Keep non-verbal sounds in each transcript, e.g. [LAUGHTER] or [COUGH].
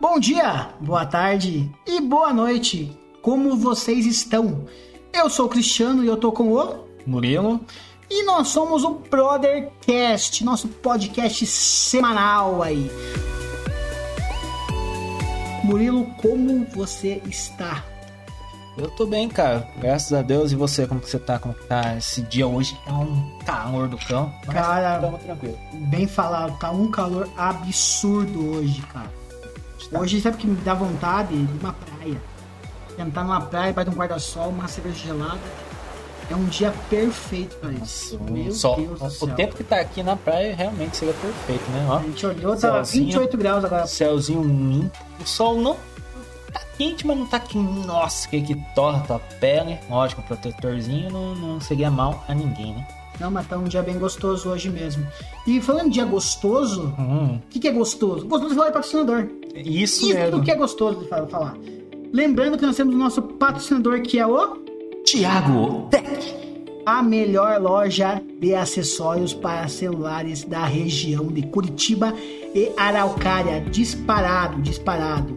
Bom dia, boa tarde e boa noite. Como vocês estão? Eu sou o Cristiano e eu tô com o Murilo. E nós somos o Brothercast, nosso podcast semanal aí. Murilo, como você está? Eu tô bem, cara. Graças a Deus. E você, como que você tá? Como que tá esse dia hoje? É um calor do cão. Cara, tamo tranquilo. bem falado, tá um calor absurdo hoje, cara. Hoje sabe o que me dá vontade de uma praia. Sentar numa praia, de um guarda-sol, uma cerveja gelada. É um dia perfeito pra isso. Meu Deus do o céu. tempo que tá aqui na praia realmente seria perfeito, né? Ó, A gente olhou, tava Céuzinho. 28 graus agora. céuzinho limpo. O sol não tá quente, mas não tá que Nossa, que que torra tua pele. Lógico, um protetorzinho não, não seria mal a ninguém, né? Não, mas tá um dia bem gostoso hoje mesmo. E falando em dia gostoso, Hum, o que, que é gostoso? Gostoso de falar de patrocinador. Isso, Isso mesmo. do que é gostoso de fa- falar. Lembrando que nós temos o nosso patrocinador que é o Thiago Tech. a melhor loja de acessórios para celulares da região de Curitiba e Araucária. Disparado, disparado.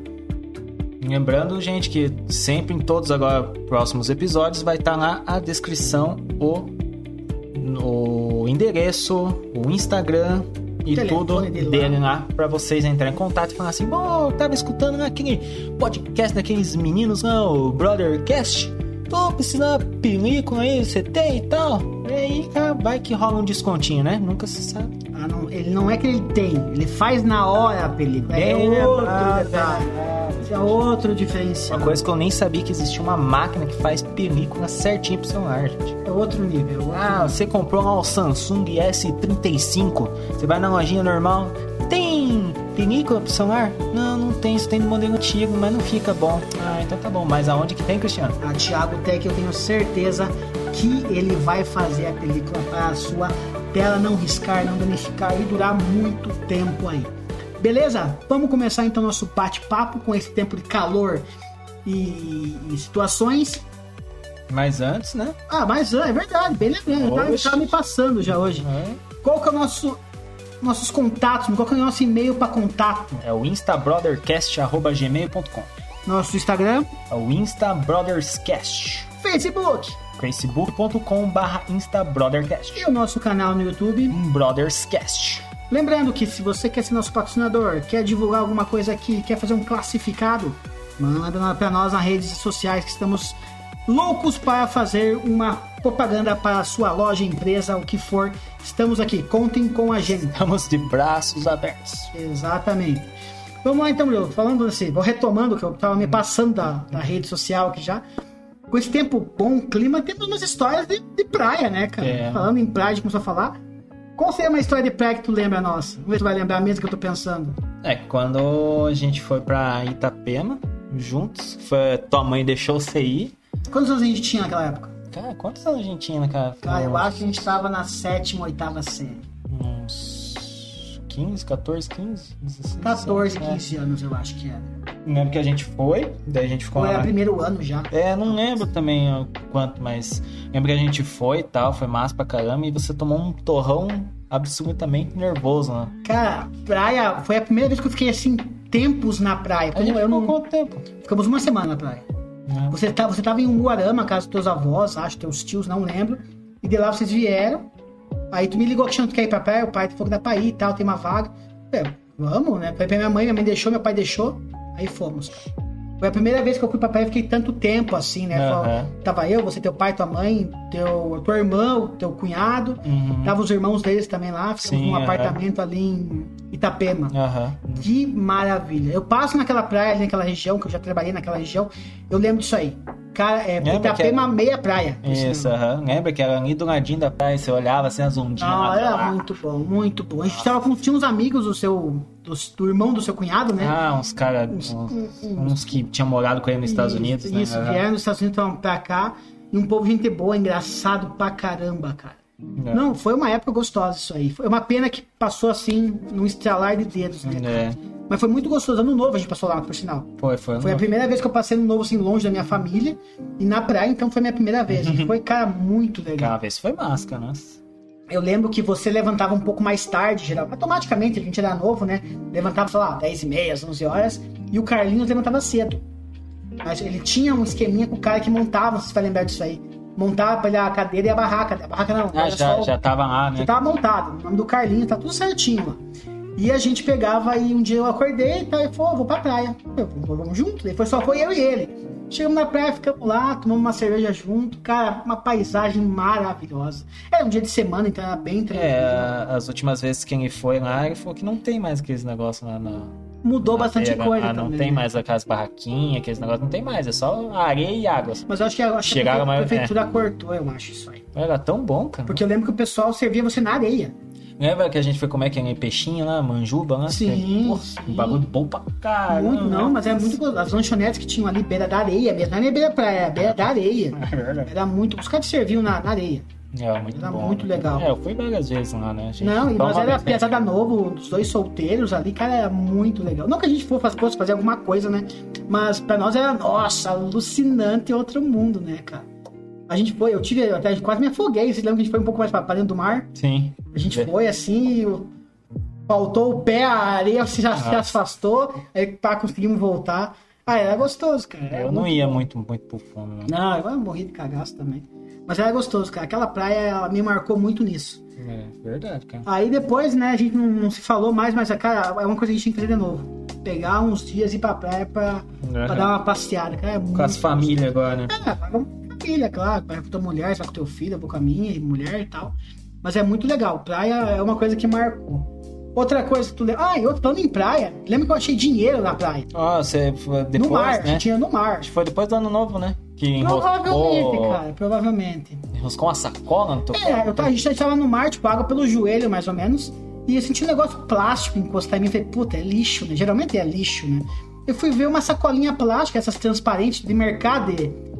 Lembrando, gente, que sempre em todos agora próximos episódios vai estar lá a descrição, o, o endereço, o Instagram e Telefone tudo dele lá. para vocês entrarem em contato e falar assim: "Bom, eu tava escutando naquele podcast daqueles meninos lá, o Brothercast. Tô precisando de película aí, você tem e tal?" E aí, cara, vai que rola um descontinho, né? Nunca se sabe. Ah, não, ele não é que ele tem, ele faz na hora a película. É outro verdade. detalhe. Esse é outro diferencial. Uma coisa que eu nem sabia que existia uma máquina que faz película certinho pro celular, gente. É outro nível. outro Ah, você comprou lá o Samsung S35, você vai na lojinha normal, tem película pro celular? Não, não tem, isso tem no modelo antigo, mas não fica bom. Ah, então tá bom, mas aonde que tem, Cristiano? A Thiago Tech eu tenho certeza que ele vai fazer a película para a sua tela não riscar, não danificar e durar muito tempo aí. Beleza? Vamos começar então nosso bate-papo com esse tempo de calor e, e situações. Mas antes, né? Ah, mas ah, é verdade, bem lembrando, tá, tá me passando já hoje. Qual que é o nosso nossos contatos? Qual que é o nosso e-mail para contato? É o instabrotherscast.gmail.com Nosso Instagram, É o instabrotherscast Facebook facebook.com barra instabrotherscast e o nosso canal no YouTube. um Brotherscast Lembrando que se você quer ser nosso patrocinador, quer divulgar alguma coisa aqui, quer fazer um classificado, manda para nós nas redes sociais que estamos loucos para fazer uma propaganda para a sua loja, empresa, o que for. Estamos aqui, contem com a gente. Estamos de braços abertos Exatamente. Vamos lá então, Murilo. Falando assim, vou retomando que eu tava me passando da, da rede social aqui já. Com esse tempo bom, clima, temos umas histórias de, de praia, né, cara? É. Falando em praia, a gente começou a falar. Qual seria uma história de praia que tu lembra nossa? Vamos ver se tu vai lembrar mesmo que eu tô pensando. É, quando a gente foi pra Itapema, juntos, foi, tua mãe deixou você ir. Quantos anos a gente tinha naquela época? Cara, quantos anos a gente tinha naquela Cara, eu acho que a gente tava na sétima, oitava série. Uns 15, 14, 15, 16. 14, é. 15 anos eu acho que era. Lembro que a gente foi, daí a gente ficou Ou era lá. primeiro ano já. É, não lembro também ó, quanto, mas lembro que a gente foi e tal, foi massa pra caramba, e você tomou um torrão absolutamente nervoso, né? Cara, praia foi a primeira vez que eu fiquei assim, tempos na praia. A Como gente eu não. quanto tempo? Ficamos uma semana na praia. né? Você, tá, você tava em Umuarama, casa dos teus avós, acho, teus tios, não lembro. E de lá vocês vieram. Aí tu me ligou que tu quer ir pra praia, o pai falou que dá pra ir e tal, tem uma vaga. É, vamos, né? Foi pra minha mãe, minha mãe deixou, meu pai deixou. Aí fomos. Foi a primeira vez que eu fui pra praia e fiquei tanto tempo assim, né? Aham. Tava eu, você, teu pai, tua mãe, teu, tua irmã, teu cunhado. Uhum. Tava os irmãos deles também lá, ficamos Sim, num aham. apartamento ali em Itapema. Aham. Que maravilha. Eu passo naquela praia, naquela região, que eu já trabalhei naquela região, eu lembro disso aí. Cara, é Itapema, que meia praia. Isso, aham. Lembra que era ali do ladinho da praia, você olhava assim as ondinhas Não, lá. era lá. muito bom, muito bom. A gente tava com, tinha uns amigos do seu, do, do irmão do seu cunhado, né? Ah, uns caras, uns, uns que tinham morado com ele nos Estados Isso, Unidos, né? Isso, vieram dos Estados Unidos pra cá. E um povo gente boa, engraçado pra caramba, cara. É. Não, foi uma época gostosa isso aí. Foi uma pena que passou assim, num estralar de dedos, né? cara? É. Mas foi muito gostoso. Ano novo a gente passou lá, por sinal. Foi, foi. Foi a primeira vez que eu passei no novo, assim, longe da minha família. E na praia, então, foi a minha primeira vez. [LAUGHS] Foi, cara, muito legal. Aquela vez foi máscara, nossa. eu lembro que você levantava um pouco mais tarde, geral. Automaticamente, a gente era novo, né? Levantava, sei lá, 10 e meia, 11 horas. E o Carlinhos levantava cedo. Mas ele tinha um esqueminha com o cara que montava, você vai lembrar disso aí. Ele a cadeira e a barraca. A barraca não, Ah, já, só- já tava lá, né? já tava montado, o nome do Carlinhos, tá tudo certinho lá. E a gente pegava e um dia eu acordei e tal, e falou, "Ó, vou pra praia. Eu, vamos junto? Depois só foi eu e ele. Chegamos na praia, ficamos lá, tomamos uma cerveja junto. Cara, uma paisagem maravilhosa. Era um dia de semana, então era bem tranquilo. É, as últimas vezes que ele foi lá, ele falou que não tem mais aqueles negócios lá na. Mudou bastante feira. coisa Ah, não também. tem né? mais aquelas barraquinhas, aqueles negócios, não tem mais, é só areia e água. Mas eu acho que, eu acho que a mais- prefeitura cortou, eu acho isso aí. Era tão bom, cara. Porque eu lembro que o pessoal servia você na areia. Lembra que a gente foi comer aquele peixinho lá, manjuba lá? Sim, Porra, sim. Um bagulho bom pra caramba. muito, não, mas é muito gostoso. As lanchonetes que tinham ali beira da areia mesmo. Não é nem beira da praia, é beira da areia. [LAUGHS] É verdade. Era muito. Os caras te serviam na, na areia. É, muito Era bom. muito né? legal. É, eu fui várias vezes lá, né? A gente Não, e toma nós era bastante. pesada novo, dos dois solteiros ali, cara, era muito legal. Não que a gente for- fosse fazer alguma coisa, né? Mas pra nós era, nossa, alucinante outro mundo, né, cara? A gente foi, eu tive, eu até quase me afoguei. Vocês lembram que a gente foi um pouco mais pra, pra dentro do mar? Sim. A gente É. foi assim, faltou o pé, a areia se, já, se afastou, aí pá, conseguimos voltar. Ah, era gostoso, cara. era Eu não muito ia bom. muito, muito pro fundo, né? Não, eu morri de cagaço também. Mas era gostoso, cara. Aquela praia ela me marcou muito nisso. É, verdade, cara. Aí depois, né, a gente não, não se falou mais, mas, cara, é uma coisa que a gente tem que fazer de novo. Pegar uns dias e ir pra praia pra, pra dar uma passeada, cara. É Com as famílias agora, né? É, vai com a família, claro. Vai com tua mulher, vai com teu filho, vou com a minha mulher e tal. Mas é muito legal. Praia é uma coisa que marcou. Outra coisa que tu lembra. Ah, e outro falando em praia. Lembra que eu achei dinheiro na praia? Ó, você foi depois, no mar, né? tinha no mar. Foi depois do ano novo, né? Que enroscou, Provavelmente, cara, provavelmente. enroscou uma sacola no teu É, eu a gente tava no mar, tipo, água pelo joelho, mais ou menos. E eu senti um negócio plástico encostar em mim. Falei, puta, é lixo, né? Geralmente é lixo, né? Eu fui ver uma sacolinha plástica, essas transparentes de mercado.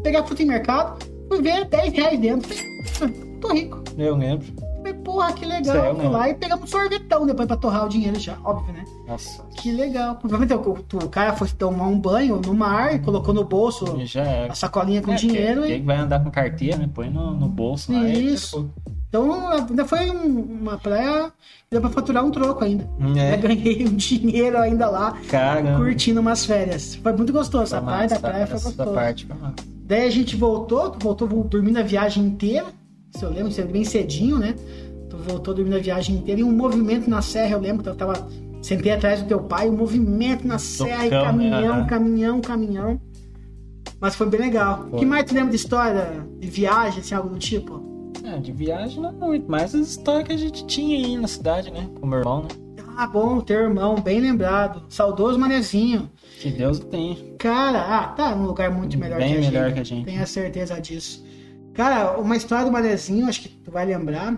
Pegar fruta em mercado, fui ver 10 reais dentro. Falei, "Ah, tô rico. Eu lembro. Falei, porra, que legal. Fui lá e pegamos um sorvetão depois pra torrar o dinheiro já, óbvio, né? Nossa. Que legal. Provavelmente o, o cara foi tomar um banho no mar e colocou no bolso já era. a sacolinha com É, dinheiro quem, e. quem vai andar com carteira, né? Põe no, no bolso lá e Isso. Então ainda foi um- uma praia deu pra faturar um troco ainda. É. Eu ganhei um dinheiro ainda lá, Caramba. curtindo umas férias. Foi muito gostoso. A praia da praia foi parte foi massa. Daí a gente voltou, voltou dormindo a viagem inteira. Se eu lembro, você bem cedinho, né? Tu voltou dormindo a viagem inteira e um movimento na serra, eu lembro que eu tava. Sentei atrás do teu pai, um movimento na serra, e cão, caminhão, Aham. caminhão, caminhão. Mas foi bem legal. O que mais tu lembra de história, de viagem, assim, algo do tipo? É, de viagem não muito, mas as histórias que a gente tinha aí na cidade, né? Com o meu irmão, né? Ah, bom, teu irmão, bem lembrado. Saudoso manezinho. Que Deus o tenha. Cara, ah, tá num lugar muito melhor Bem que a melhor gente. que a gente. Tenho a certeza disso. Cara, uma história do Manezinho, acho que tu vai lembrar.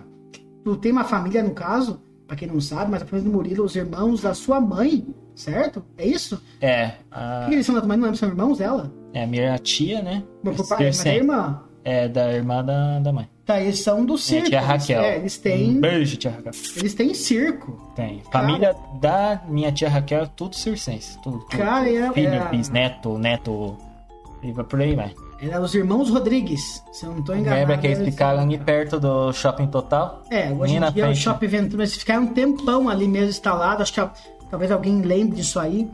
Tu tem uma família, no caso, pra quem não sabe, mas a família do Murilo, os irmãos da sua mãe, certo? É isso? É, a, que eles são da tua mãe? Não lembro, são irmãos dela? é a minha tia, né? Mas, por pai, mas é irmã. É da irmã da, da mãe. Tá, eles são do Minha circo. tia Raquel. É, eles têm, Um beijo, tia Raquel. eles têm circo. Tem. Família da minha tia Raquel é tudo circense. Tudo. tudo. Cara, era, Filho, era, bisneto, neto. E vai por aí, vai. Era os irmãos Rodrigues, se eu não tô enganado. Lembra que eles eles- ficaram ali perto do shopping total? É, hoje em dia é o. Shopping Ventura, eles ficaram um tempão ali mesmo instalado, acho que talvez alguém lembre disso aí.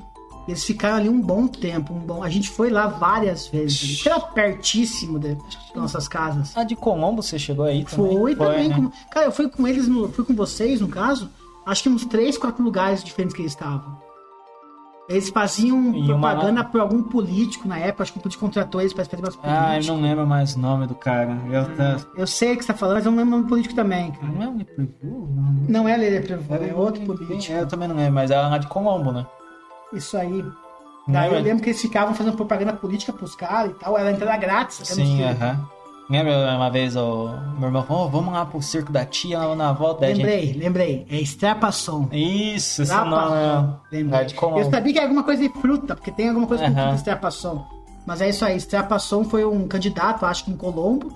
Eles ficaram ali um bom tempo, um bom. A gente foi lá várias vezes, era pertíssimo de- nossas casas. A de Colombo você chegou aí também? Foi também. né? com- Cara, eu fui com eles, no... fui com vocês, no caso, acho que uns três, quatro lugares diferentes que eles estavam. Eles faziam E uma- propaganda por algum político na época, acho que o político contratou eles para fazer umas Ah, eu políticas. não lembro mais o nome do cara. Eu tá... Eu sei o que você tá falando, mas eu não lembro o nome do político também, cara. Não é o Liverpool? Não é Lele Prevo, é outro político. É, eu também não lembro, mas era lá de Colombo, né? Isso aí. Não eu lembra? lembro que eles ficavam fazendo propaganda política pros caras e tal. Era entrada grátis. Sim, aham. Lembra uma vez o meu irmão falou, "Ô, vamos lá pro circo da tia lá na volta da gente. Lembrei, lembrei. É Estrapação. Isso, esse nome é Lembrei. é de Colombo. Eu sabia que era alguma coisa de fruta, porque tem alguma coisa com Aham. fruta Estrapação. Mas é isso aí. Estrapação foi um candidato, acho que em Colombo,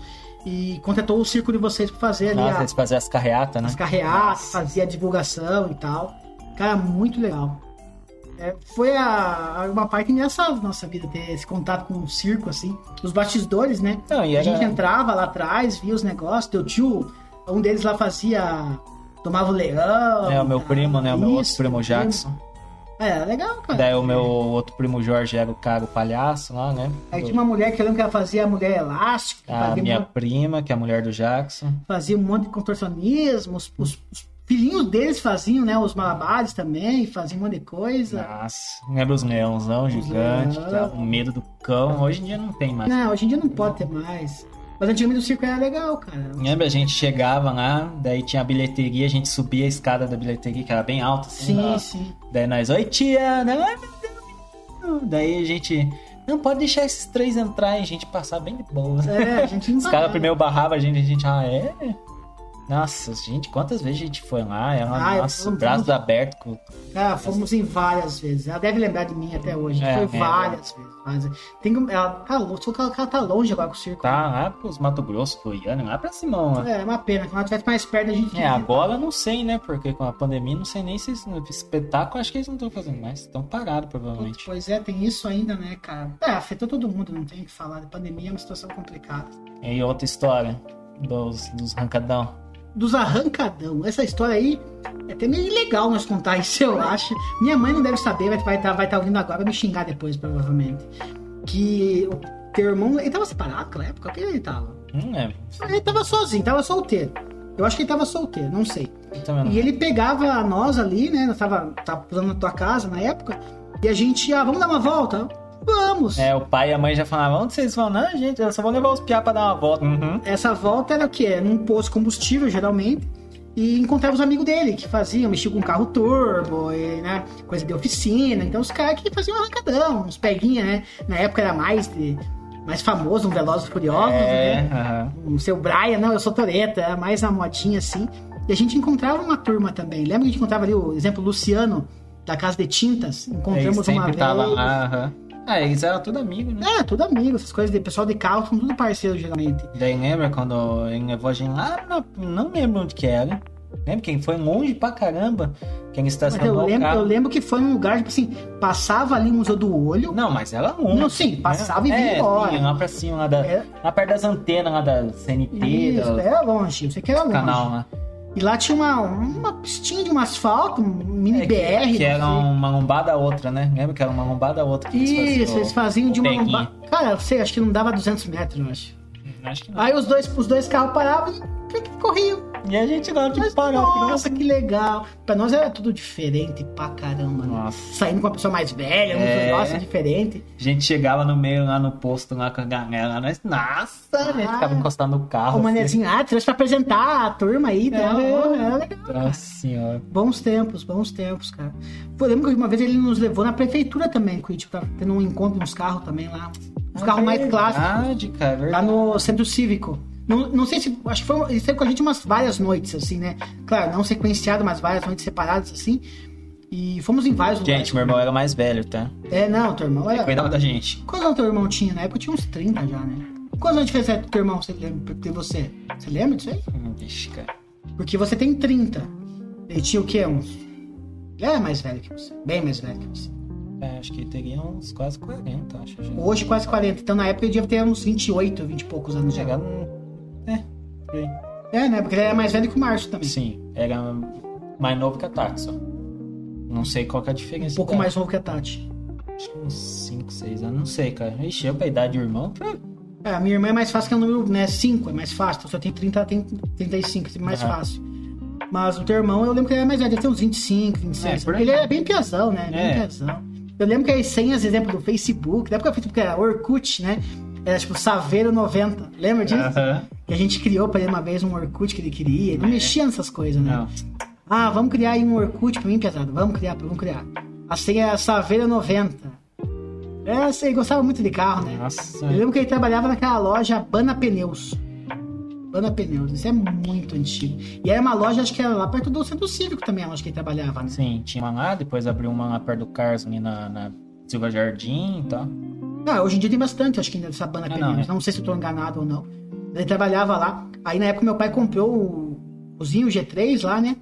e contratou o circo de vocês pra fazer ali Nossa, a- eles faziam as carreatas, né? as carreatas, fazia a divulgação e tal. Cara, muito legal. É, foi a, a- uma parte nessa nossa vida ter esse contato com o circo, assim. Os bastidores, né? Não, A era... gente entrava lá atrás, via os negócios. Teu tio Um deles lá fazia. Tomava o leão. É, o meu primo, né? O meu outro primo Jackson. É, era legal, cara. Daí o meu outro primo Jorge era o cara, o palhaço lá, né? Aí tinha uma mulher que eu lembro que ela fazia a mulher elástica, A minha um- prima, que é a mulher do Jackson. fazia um monte de contorcionismo, os, os- os filhinhos deles faziam, né? Os malabares também, faziam um monte de coisa. Nossa, lembra os leãozão gigante, leão. era o medo do cão. Hoje em dia não tem mais. Não, hoje em dia não pode ter mais. Mas antigamente o circo era legal, cara. Lembra, a gente chegava lá, daí tinha a bilheteria, a gente subia a escada da bilheteria, que era bem alta, assim. Sim, ó. sim. Daí nós, oi tia, né? Ai, meu Deus. Daí a gente, não pode deixar esses três entrar e a gente passar bem de boa. É, a gente não Os caras primeiro barravam a gente, a gente, ah, é? Nossa, gente, quantas vezes a gente foi lá? Ela, Ah, eu nossa, braços abertos. com- Ah, fomos em várias vezes. Ela deve lembrar de mim até hoje. É, Foi é, várias vezes. várias vezes. Tem, ela, tá, só que ela, ela tá longe agora com o circo. Tá lá pros Mato Grosso, Goiânia, lá pra Simão, lá. É, é uma pena. Quando ela estivesse mais perto, a gente. É, agora eu não sei, né? Porque com a pandemia, não sei nem se esse espetáculo, acho que eles não estão fazendo mais. Estão parados, provavelmente. Pois é, tem isso ainda, né, cara? É, afetou todo mundo, não tem o que falar. A pandemia é uma situação complicada. E outra história dos, dos rancadão. Dos arrancadão. Essa história aí é até meio ilegal nós contar isso, eu acho. Minha mãe não deve saber, vai estar vai tá, vai tá ouvindo agora, vai me xingar depois, provavelmente. Que o teu irmão, ele tava separado naquela época? Que ele tava? Hum, é. Ele tava sozinho, tava solteiro. Eu acho que ele tava solteiro, não sei. não. E ele pegava nós ali, né? Nós tava, tava usando na tua casa na época. E a gente, ah, vamos dar uma volta? Vamos! É, o pai e a mãe já falavam, onde vocês vão? Não, gente, eu só vou levar os piá pra dar uma volta. Uhum. Essa volta era o quê? Num posto de combustível, geralmente. E encontrava os amigos dele, que faziam, mexiam com carro turbo, e, né? Coisa de oficina. Então os caras que faziam arrancadão, uns peguinha, né? Na época era mais de, mais famoso, um Velozes Furiosos, É, né? aham. o seu Brian, não, eu sou Toreta, era mais uma modinha assim. E a gente encontrava uma turma também. Lembra que a gente encontrava ali o exemplo Luciano, da Casa de Tintas? Encontramos uma sempre vez. tava lá, Ah, eles eram tudo amigos, né? É, tudo amigo, essas coisas de pessoal de carro, são tudo parceiro geralmente. Daí lembra quando ele levou a gente lá, não, não lembro onde que era. Lembra quem foi longe pra caramba, que ele Mas estacionou eu o lembro, eu lembro que foi um lugar, tipo assim, passava ali no Museu do Olho. Não, mas era longe. Não, sim, né? passava e vinha é, embora. sim, lá pra cima, lá, da, É. lá perto das antenas lá da CNT, Isso, do era longe, eu sei que era longe. canal lá. E lá tinha uma, uma pistinha de um asfalto, um mini É, BR. que, que era uma lombada outra, né? Lembra que era uma lombada outra que eles faziam? Isso, eles faziam de uma lombada. Cara, eu sei, acho que não dava 200 metros, eu acho. Acho que não. Aí os dois, os dois carros paravam e corriam. E a gente lá, tipo, Mas, parou. nossa, que legal. Pra nós era tudo diferente pra caramba, né? Nossa. Saindo com uma pessoa mais velha, É. negócio diferente. A gente chegava no meio lá no posto lá com a galera, nós, nossa, a gente Ah. ficava encostado no carro. O manezinho, ah, trouxe pra apresentar a turma aí, né? É. Era legal. assim. Nossa senhora. Bons tempos, bons tempos, cara. Pô, eu lembro que uma vez ele nos levou na prefeitura também, Curitiba, tava tendo um encontro nos carros também lá. Os carros mais clássicos. Verdade, cara, Lá verdade. no centro cívico. Não, não sei se. Acho que foi. Ele esteve com a gente umas várias noites, assim, né? Claro, não sequenciado, mas várias noites separadas, assim. E fomos em vários lugares. Gente, meu irmão era mais velho, tá? É, não, teu irmão era. Cuidava da gente. Quantos anos teu irmão tinha? Na época tinha uns 30 já, né? Quantos anos de diferença é do teu irmão você lembra, de você? Você lembra disso aí? Hum, Vixe, cara. Porque você tem 30. Ele tinha o quê? Uns. Ele era mais velho que você. Bem mais velho que você. É, acho que ele teria uns quase 40, acho. Hoje quase 40. Então na época ele devia ter uns 28, 20 e poucos anos já. Chegar. É, por aí. É, né? Porque ele era mais velho que o Márcio também. Sim, era mais novo que a Tati, só. Não sei qual que é a diferença. Um pouco dela. mais novo que a Tati. Acho que uns 5, 6 anos, não sei, cara. Ixi, eu pra idade do irmão, pô, É, a minha irmã é mais fácil que é o número, né? 5, é mais fácil. Então, eu tenho 30, ela tem 35, é mais Aham. fácil. Mas o teu irmão, eu lembro que ele era mais velho, ele tem uns 25, 26. É, ele era bem piazão, né? Bem É. piazão. Eu lembro que as senhas, exemplo, do Facebook, na época o Facebook era Orkut, né? Era tipo Saveiro 90. Lembra disso? Aham. Que a gente criou pra ele uma vez um Orkut que ele queria. Ele não mexia nessas coisas, né? Não. Ah, vamos criar aí um Orkut pra mim, pesado. Vamos criar, vamos criar. A senha é Saveiro 90. É, você gostava muito de carro, né? Nossa. Eu lembro que ele trabalhava naquela loja Bana Pneus. Bana Pneus, isso é muito antigo. E era uma loja, acho que era lá perto do Centro Cívico também, a loja que ele trabalhava, né? Sim, tinha uma lá, depois abriu uma lá perto do Carlos, ali na, na Silva Jardim e tal. Ah, hoje em dia tem bastante, acho que ainda dessa Bana Ah, Pneus. não, Não, sei se eu tô enganado ou não. Ele trabalhava lá. Aí na época meu pai comprou o, o Zinho G3 lá, né?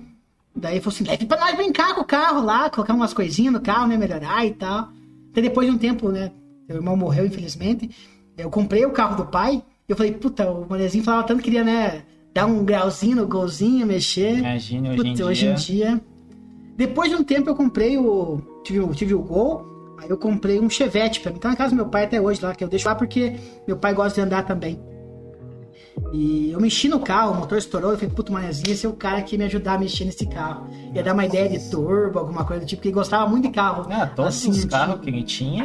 Daí falou assim, leve pra nós brincar com o carro lá, colocar umas coisinhas no carro, né? Melhorar e tal. Até depois de um tempo, né? Meu irmão morreu, infelizmente. Eu comprei o carro do pai. E eu falei, puta, o manezinho falava tanto que queria, né? dar um grauzinho no golzinho, mexer. Imagine hoje em Putz, dia. hoje em dia. Depois de um tempo eu comprei o. Tive, o- tive o Gol. Aí eu comprei um Chevette pra mim. Tá na casa do meu pai até hoje lá, que eu deixo lá porque meu pai gosta de andar também. E eu mexi no carro, o motor estourou, eu falei, puto, manezinho, esse é o cara que ia me ajudar a mexer nesse carro. Ia dar uma ideia de turbo, alguma coisa do tipo, porque ele gostava muito de carro. Ah, todos assim, os carros que ele tinha,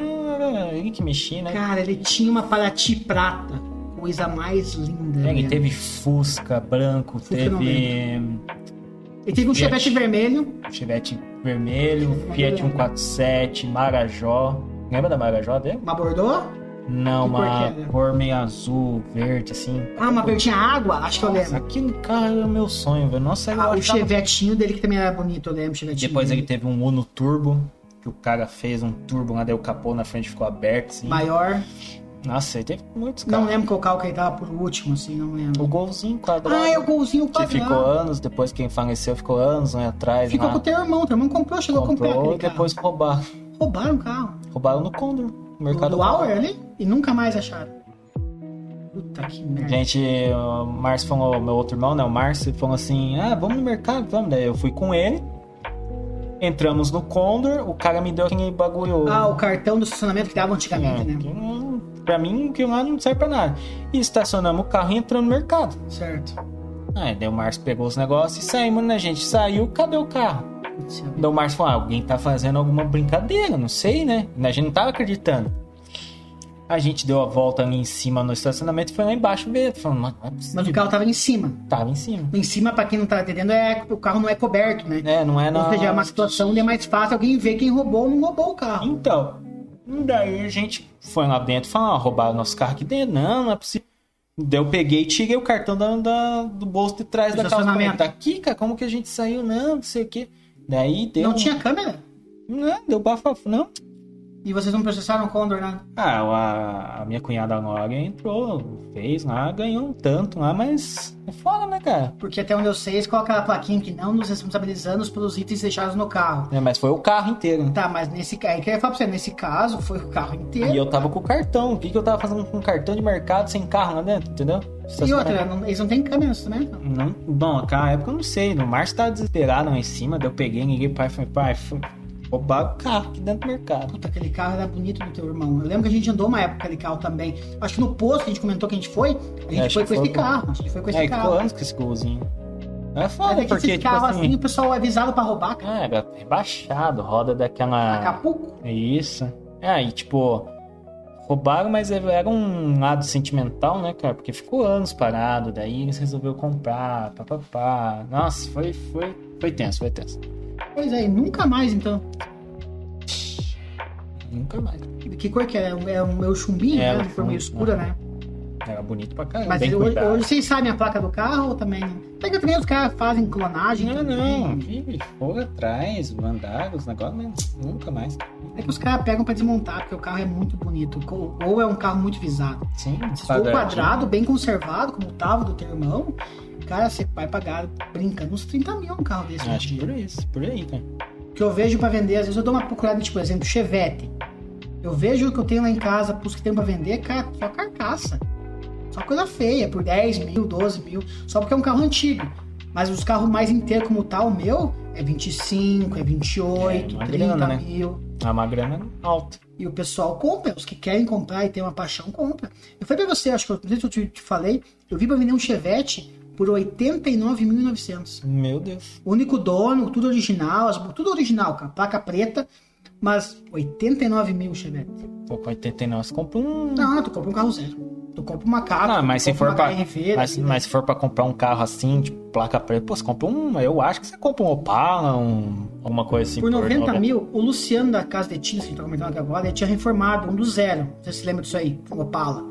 ele que mexia, né? Cara, ele tinha uma Paraty prata, coisa mais linda. É, ele né? teve Fusca branco, Fusca teve Ele teve um Fiat. Chevette vermelho, Chevette vermelho, Fiat mulher. 147, Marajó. Lembra da Marajó dele? uma Bordeaux. Não, Que uma que cor meio azul, verde, assim. Ah, uma verdinha água, acho que eu Nossa, lembro. aquele carro era o meu sonho, velho. Nossa, eu Ah, o chevetinho dele que também era bonito, eu lembro, o chevetinho. Depois ele dele. teve um Uno Turbo, que o cara fez um turbo lá, daí o capô na frente ficou aberto, assim. Maior. Nossa, ele teve muitos Não carros. lembro qual carro que ele tava por último, assim, não lembro. O golzinho quadrado. Ah, é o golzinho Que quadrado. ficou anos, depois quem faleceu ficou anos né, atrás. Ficou lá. com o teu irmão, teu irmão comprou, chegou a comprar Comprou e depois roubaram. Roubaram o carro. Roubaram no Condor. Mercado do. Auer ali e nunca mais acharam. Puta que merda. Gente, o Márcio falou, meu outro irmão, né? O Márcio falou assim: ah, vamos no mercado, vamos. Daí eu fui com ele. Entramos no Condor, o cara me deu aquele bagulho. Ah, o cartão do estacionamento que dava antigamente, É, né? que pra mim, que lá não serve pra nada. E estacionamos o carro e entramos no mercado. Certo. Aí, daí o Márcio pegou os negócios e saímos, né, gente? Saiu, cadê o carro? Daí o Márcio falou, ah, alguém tá fazendo alguma brincadeira, não sei, né? A gente não tava acreditando. A gente deu a volta ali em cima no estacionamento e foi lá embaixo ver. Falando, não é possível. Mas o carro tava em cima. Tava em cima. Em cima, pra quem não tá entendendo, é o carro não é coberto, né? É, não é na... Ou seja, é uma situação onde é mais fácil alguém ver quem roubou ou não roubou o carro. Então, daí a gente foi lá dentro e falou, ah, roubaram nosso carro aqui dentro. Não, não é possível. Daí eu peguei e tirei o cartão da, da- do bolso de trás da calça. Tá aqui, cara, como que a gente saiu? Não, não sei o quê. Daí deu... Não tinha câmera? Não, deu bafafo, não. E vocês não processaram o Condor, nada? Ah, a, a minha cunhada Glória entrou, fez lá, ganhou um tanto lá, mas é foda, né, cara? Porque até onde eu sei, eles colocam a plaquinha que não nos responsabilizamos pelos itens deixados no carro. É, mas foi o carro inteiro. né? Tá, mas nesse caso, aí que eu ia falar pra você, nesse caso foi o carro inteiro. E eu tava com o cartão. O que, que eu tava fazendo com um cartão de mercado sem carro lá dentro, entendeu? E outra, não- eles não têm câmera também? Não, bom, naquela época eu não sei. No Márcio tava desesperado lá em cima, daí eu peguei, liguei pro pai e falei, pai, roubaram o carro aqui dentro do mercado. Puta, aquele carro era bonito do teu irmão. Eu lembro que a gente andou uma época com aquele carro também. Acho que no posto que a gente comentou que a gente foi, a gente acho foi com esse carro. A gente foi com esse É, carro. anos com esse golzinho. É foda, é que porque, esse tipo carro assim... assim, o pessoal é avisado pra roubar, cara. Ah, era rebaixado, roda daquela... Acapulco. Isso. É, e tipo, roubaram, mas era um lado sentimental, né, cara? Porque ficou anos parado, daí eles resolveram comprar, papapá. Nossa, foi, foi, foi tenso, foi tenso. Pois é, e nunca mais então. Nunca mais. Que cor que é? É o meu chumbinho, É, né? o De cor meio chumbo, escura, é. né? Era bonito pra caramba, Mas hoje, hoje vocês sabem a placa do carro ou também não? Pega também os caras fazem clonagem. Não, não, que atrás, mandaram os negócios, mas nunca mais. É que os caras pegam pra desmontar, porque o carro é muito bonito. Ou- é um carro muito visado. Sim, Se for quadrado, bem conservado, como tava do teu irmão, cara, você vai pagar brincando uns 30 mil um carro desse. Acho que por isso, por aí, cara. que eu vejo pra vender, às vezes eu dou uma procurada, tipo, exemplo, Chevette. Eu vejo o que eu tenho lá em casa, pros que tem pra vender, cara, só carcaça. Só coisa feia, por 10 mil, 12 mil, só porque é um carro antigo. Mas os carros mais inteiros como tá, o meu, é 25, é 28, É, uma 30 grana, né? mil. É uma grana alta. E o pessoal compra, os que querem comprar e tem uma paixão, compra. Eu falei pra você, acho que eu, não sei se eu te, te falei, eu vi pra vender um Chevette por 89.900. Meu Deus. Único dono, tudo original, as- tudo original, cara. Placa preta, mas 89 mil Chevette. Tô com 89, você compra um... Não, tu compra um carro zero. Tu compra uma Capra, Não, tu mas se for HRV, mas, né? mas se for pra comprar um carro assim, de placa preta, pô, você compra um. Eu acho que você compra um Opala, um, alguma coisa assim. Por 90 mil, o Luciano da Casa de Tintas, que a gente tá comentando aqui agora, ele tinha reformado um do zero. Sei se você lembra disso aí, um Opala.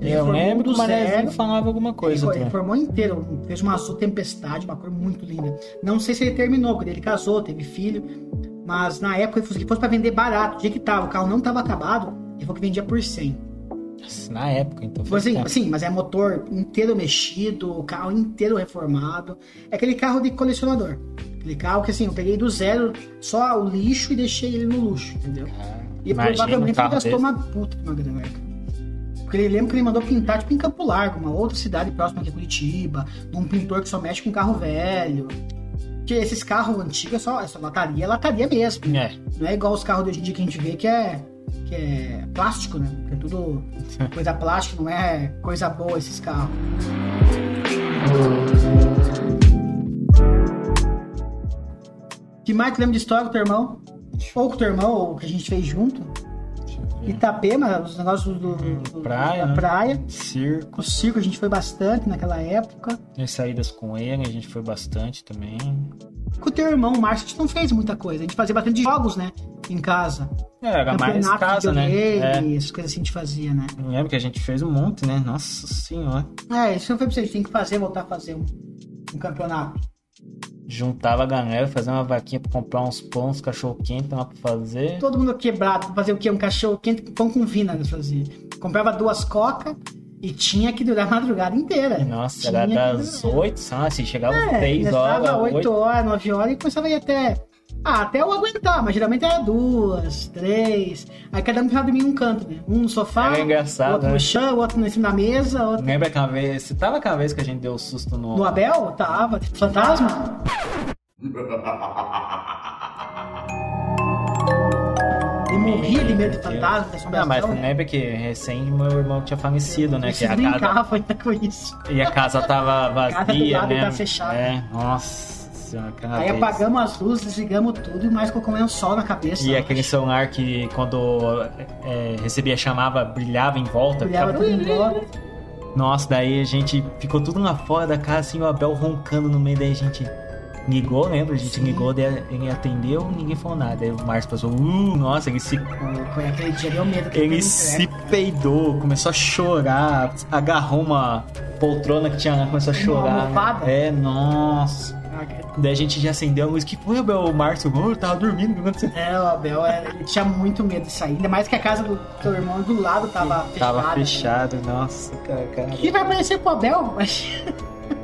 Ele Eu lembro que o do zero. falava alguma coisa. ele, também. reformou inteiro, fez uma azul tempestade, uma cor muito linda. Não sei se ele terminou, porque ele casou, teve filho, mas na época ele que fosse pra vender barato, do jeito que tava, o carro não tava acabado, ele falou que vendia por 100. Nossa, Na época, então. Faz assim, tempo. sim, mas é motor inteiro mexido, o carro inteiro reformado. É aquele carro de colecionador. Aquele carro que assim, eu peguei do zero só o lixo e deixei ele no luxo, entendeu? E provavelmente ele gastou desse. uma puta de uma grana, cara. Porque ele lembra que ele mandou pintar, tipo, em Campo Largo, uma outra cidade próxima aqui a Curitiba, num pintor que só mexe com carro velho. Porque esses carros antigos é só, é só lataria, é lataria mesmo. É. Não é igual os carros de hoje em dia que a gente vê que é, que é plástico, né? Que é tudo [LAUGHS] coisa plástica, não é coisa boa esses carros. Que mais lembra de história com teu irmão? Ou com teu irmão, ou que a gente fez junto? Itapema, os negócios do, do- Praia, da né? praia. Circo. O circo a gente foi bastante naquela época. As saídas com ele, a gente foi bastante também. Com o teu irmão, o Márcio, a gente não fez muita coisa. A gente fazia bastante jogos, né? Em casa. É, era mais Campeonato casa, de né? É. essas coisas assim a gente fazia, né? Eu lembro que a gente fez um monte, né? Nossa senhora. É, isso não foi pra você. A gente tem que fazer, voltar a fazer um, um campeonato. Juntava a galera, fazia uma vaquinha pra comprar uns pães, cachorro quente lá pra fazer. Todo mundo quebrado pra fazer o quê? Um cachorro quente com pão com vina, nós fazia. Comprava duas coca e tinha que durar a madrugada inteira. Nossa, Tinha era das. 8, sabe? Assim, chegava às É, 6 começava horas. 8 8 horas, 9 horas e começava a ir até. Ah, até eu aguentar, mas geralmente era duas, três. Aí cada um precisava dormir em um canto, né? Um no sofá, Era engraçado, outro né? no chão, outro em cima da mesa, outro. Lembra aquela vez? Você tava aquela vez que a gente deu susto no. No Abel? Tava, fantasma? [LAUGHS] Eu morria de medo de fantasma, assombração. Não, mas né? lembra que recém meu irmão tinha falecido, né? Que a casa, ainda com isso. e a casa tava [LAUGHS] casa do vazia, lado né? tá fechada. É, nossa aquela Aí apagamos as luzes, desligamos tudo e mais colocamos um sol na cabeça. E aquele celular que quando é, recebia chamava, brilhava em volta. Brilhava ficava- tudo em volta. Nossa, daí a gente ficou tudo lá fora da casa, assim, o Abel roncando no meio, daí a gente ligou, lembra? A gente Sim. ligou, ele atendeu, ninguém falou nada. Aí o Márcio passou, uh, nossa, ele se, Foi aquele dia, deu medo. que ele teve se peidou, começou a chorar, agarrou uma poltrona que tinha lá, começou a Uma chorar. almofada? É, nossa. Daí a gente já acendeu a luz, que foi, Abel? O Márcio, oh, eu tava dormindo, o que aconteceu? É, o Abel, é, ele tinha muito medo de sair. Ainda mais que a casa do teu irmão do lado tava fechada. Tava fechado, nossa, cara, cara. O que vai aparecer pro Abel? Mas...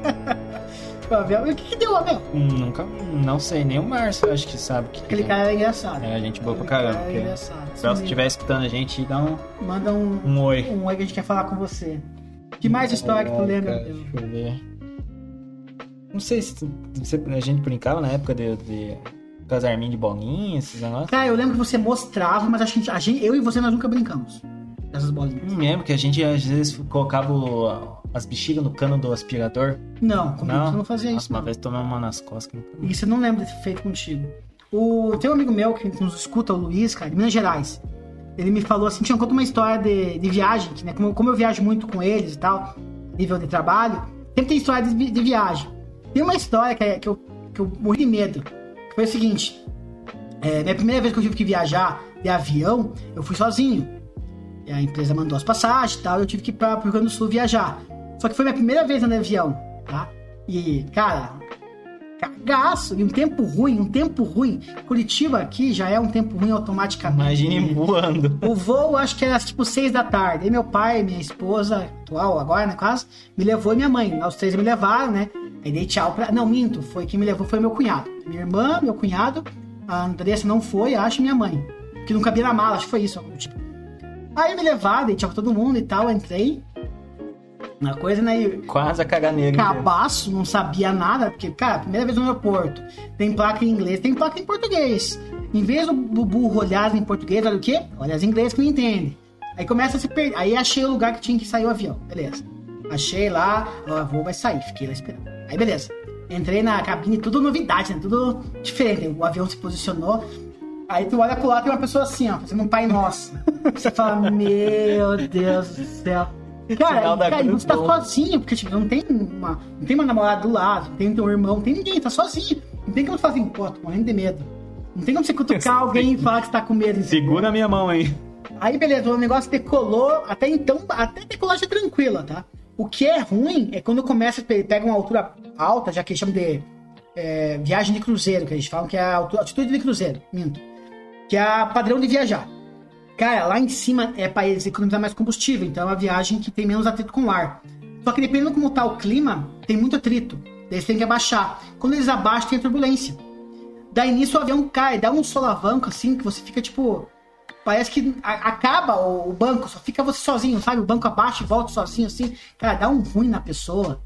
[LAUGHS] o Abel... E o que, que deu, Abel? Nunca, não sei, nem o Márcio acho que sabe. Que Aquele cara era engraçado. É, gente boa pra caramba. cara porque- engraçado. Se ela estiver escutando a gente, dá um, Manda um, um oi. um oi que a gente quer falar com você. Que mais história que tu lembra? Deixa eu ver. Não sei se a gente brincava na época de, de casarminho de bolinha, esses negócios. Cara, eu lembro que você mostrava, mas a gente, a gente- eu e você nós nunca brincamos. Dessas bolinhas. Não lembro que a gente às vezes colocava o- as bexigas no cano do aspirador. Não, comigo Não? você não fazia Nossa, isso. uma Não. vez tomei uma nas costas. não- Isso eu não lembro de ter feito contigo. O tem um amigo meu que nos escuta, o Luiz, cara, de Minas Gerais. Ele me falou assim, tinha conta uma história de, de viagem, que, né? Como, como eu viajo muito com eles e tal, nível de trabalho, sempre tem história de, de viagem. Tem uma história que, é- que, eu, que eu morri de medo. Que foi o seguinte: é, minha primeira vez que eu tive que viajar de avião, eu fui sozinho. E a empresa mandou as passagens e tal, eu tive que ir para o Rio Grande do Sul viajar. Só que foi minha primeira vez no avião, tá? E, cara, cagaço, e um tempo ruim, um tempo ruim. Curitiba aqui já é um tempo ruim automaticamente. Imagine voando. O voo, acho que era tipo seis da tarde. Aí meu pai, minha esposa, atual agora, né, quase, me levou e minha mãe. Os três me levaram, né? Aí dei tchau pra. Não, minto, foi quem me levou foi meu cunhado. Minha irmã, meu cunhado, a Andressa não foi, acho, minha mãe. Que não cabia na mala, acho que foi isso. Tipo. Aí me levaram, dei tchau pra todo mundo e tal, entrei. Na coisa, né? E Quase a cagar nele. cabaço, não sabia nada, porque, cara, primeira vez no aeroporto, tem placa em inglês, tem placa em português. Em vez do, do burro olhar em português, olha o quê? Olha as inglês que não entende. Aí começa a se perder. Aí achei o lugar que tinha que sair o avião. Beleza. Achei lá, o voo vai sair, fiquei lá esperando. Aí beleza. Entrei na cabine, tudo novidade, né? Tudo diferente. O avião se posicionou. Aí tu olha pro lado tem uma pessoa assim, ó, fazendo um Pai Nosso. Você fala, meu Deus do céu. Cara, cara, cruz você tá sozinho, porque tipo, não tem uma. Não tem uma namorada do lado, não tem teu irmão, não tem ninguém, tá sozinho. Não tem como falar assim, pô, tô morrendo de medo. Não tem como você cutucar alguém e falar que você tá com medo. Segura a minha mão aí. Aí, beleza, o negócio decolou. Até então, até decolagem é tranquila, tá? O que é ruim é quando começa, pe- pega uma altura alta, já que eles chamam de é, viagem de cruzeiro, que eles falam que é a altu- altitude de cruzeiro, minto. Que é a padrão de viajar. Cara, lá em cima é para eles economizar mais combustível, então é uma viagem que tem menos atrito com o ar. Só que dependendo como tá o clima, tem muito atrito. Eles têm que abaixar. Quando eles abaixam, tem turbulência. Daí nisso o avião cai, dá um solavanco assim, que você fica tipo. Parece que a- acaba o, o banco, só fica você sozinho, sabe? O banco abaixa e volta sozinho, assim. Cara, dá um ruim na pessoa.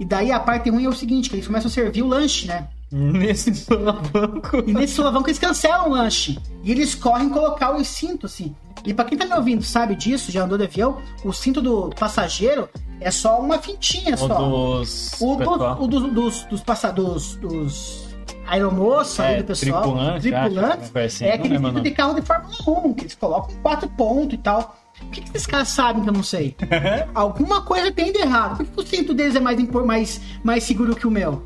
E daí a parte ruim é o seguinte, que eles começam a servir o lanche, né? [LAUGHS] Nesse solavanco. E nesse solavanco eles cancelam o lanche. E eles correm colocar o cinto, assim. E pra quem tá me ouvindo sabe disso, já andou de avião, o cinto do passageiro é só uma fintinha O só. dos. O, do, o dos, dos, dos, dos, dos aeromoça É, do pessoal, tripulante, tripulantes, acho, assim, é aquele tipo de carro de Fórmula 1, que eles colocam quatro pontos e tal. O que, que esses caras sabem que eu não sei? [LAUGHS] Alguma coisa tem de errado. Por que, o cinto deles é mais, mais, mais seguro que o meu?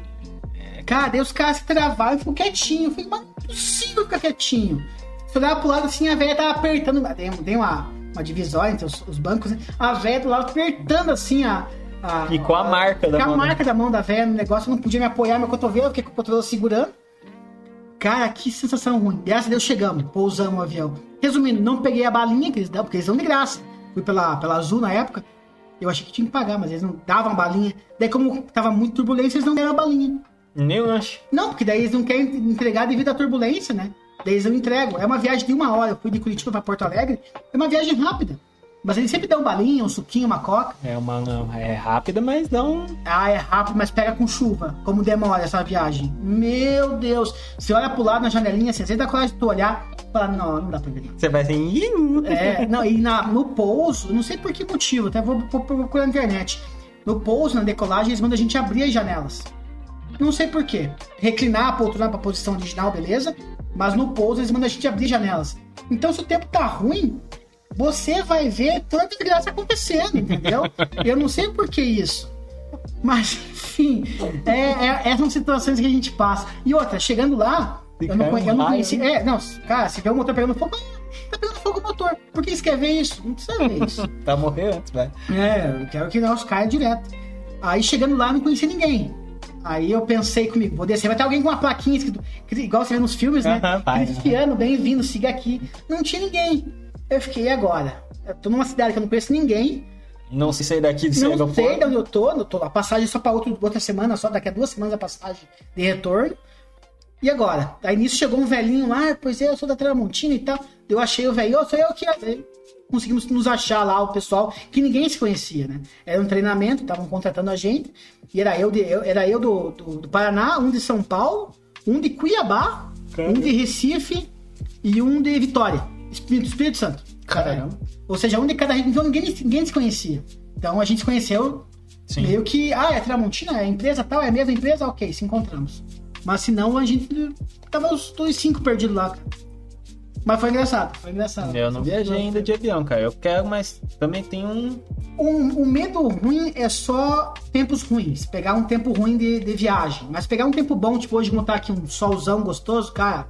Cara, daí os caras se travaram e ficam quietinhos. Eu falei, mas não é possível ficar quietinho. Se eu olhava pro lado assim, a velha tava apertando. Tem, tem uma, uma divisória entre os, os bancos, né? A velha do lado apertando assim a. a E com a marca da com a mão, marca da mão da velha no negócio, eu não podia me apoiar meu cotovelo, eu fiquei com o cotovelo segurando. Cara, que sensação ruim. Graças a Deus chegamos, pousamos o avião. Resumindo, não peguei a balinha que eles dão, porque eles dão de graça. Fui pela, pela Azul na época. Eu achei que tinha que pagar, mas eles não davam a balinha. Daí, como tava muito turbulência, eles não deram a balinha. Nem o lanche. Não, porque daí eles não querem entregar devido à turbulência, né? Daí eles não entregam. É uma viagem de uma hora. Eu fui de Curitiba pra Porto Alegre. É uma viagem rápida. Mas eles sempre dão balinha, um suquinho, uma coca. É uma. não, É rápida, mas não. Ah, é rápido, mas pega com chuva. Como demora essa viagem. Meu Deus. Você olha pro lado na janelinha, assim, às vezes dá coragem de tu olhar e falar, não, não dá pra ver. Você vai assim. É, não, e na, no pouso, não sei por que motivo, até vou, vou procurar na internet. No pouso, na decolagem, eles mandam a gente abrir as janelas. Não sei por quê. Reclinar a poltrona pra posição original, beleza? Mas no pouso, eles mandam a gente abrir janelas. Então, se o tempo tá ruim, você vai ver tanta graça acontecendo, entendeu? Eu não sei por que isso. Mas, enfim, é, é- essas são situações que a gente passa. E outra, chegando lá, eu não, conhe- eu não conheci. né? É, não, cara, se vê o motor pegando fogo, tá pegando fogo o motor. Por que você quer ver isso? Não precisa ver isso. [LAUGHS] Tá morrendo antes, vai. é, eu quero que o negócio caia direto. Aí chegando lá, não conheci ninguém. Aí eu pensei comigo, vou descer, vai ter alguém com uma plaquinha escrito, igual você vê nos filmes, né? Vai, Cristiano, bem-vindo, siga aqui. Não tinha ninguém. Eu fiquei, e agora? Eu tô numa cidade que eu não conheço ninguém, Não se sair daqui de não aeroporto. sei de onde eu tô, eu tô a passagem é só pra outro, outra semana, só daqui a duas semanas a passagem de retorno. E agora? Aí nisso chegou um velhinho lá, "Ah, pois é, eu sou da Tramontina e tal. Eu achei o velho, "Ô, sou eu que. Conseguimos nos achar lá, o pessoal, que ninguém se conhecia, né? Era um treinamento, estavam contratando a gente. E era eu, de, eu- era eu do, do, do Paraná, um de São Paulo, um de Cuiabá, Caramba. um de Recife e um de Vitória, Espírito, Espírito Santo. Caramba. Ou seja, um de cada região, então ninguém, ninguém se conhecia. Então a gente se conheceu Sim. meio que, ah, é Tramontina, é a empresa tal, é a mesma empresa, ok, se encontramos. Mas se não, a gente tava os dois cinco perdidos lá. Mas foi engraçado, foi engraçado. Eu não viajei ainda de avião, cara. Eu quero, mas também tem um. Um, o medo ruim é só tempos ruins. Pegar um tempo ruim de, de viagem. Mas pegar um tempo bom, tipo hoje montar aqui um solzão gostoso, cara,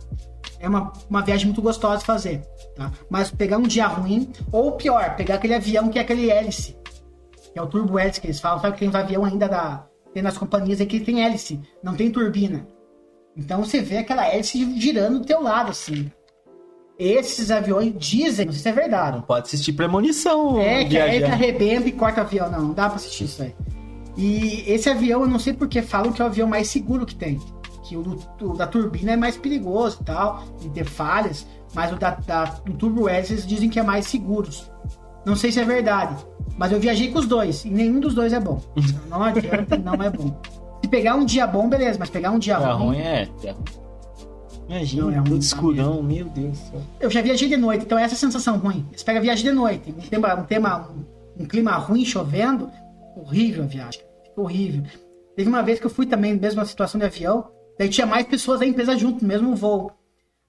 é uma, uma viagem muito gostosa de fazer. Tá? Mas pegar um dia ruim, ou pior, pegar aquele avião que é aquele hélice. Que é o turbo hélice que eles falam. Sabe que tem uns avião ainda da. Tem nas companhias aí que tem hélice, não tem turbina. Então você vê aquela hélice girando do teu lado, assim. Esses aviões dizem, não sei se é verdade. Não pode assistir premonição. É, que a viajando. hélice arrebenta e corta o avião. Não, não dá pra assistir isso aí. E esse avião, eu não sei porque falam que é o avião mais seguro que tem. Que o, do- da turbina é mais perigoso e tal, de ter falhas. Mas o da, da, do turbo hélice eles dizem que é mais seguros. Não sei se é verdade. Mas eu viajei com os dois. E nenhum dos dois é bom. [LAUGHS] Não adianta, não é bom. Se pegar um dia bom, beleza. Mas pegar um dia É ruim... ruim, é. é ruim. Imagina, Não, é ruim, tudo escurão, meu Deus do céu. Eu já viajei de noite, então essa é a sensação ruim. Você pega a viagem de noite, um tema, um, tema, um, um clima ruim, chovendo, horrível a viagem. Horrível. Teve uma vez que eu fui também, mesma situação de avião, daí tinha mais pessoas da empresa junto, no mesmo voo.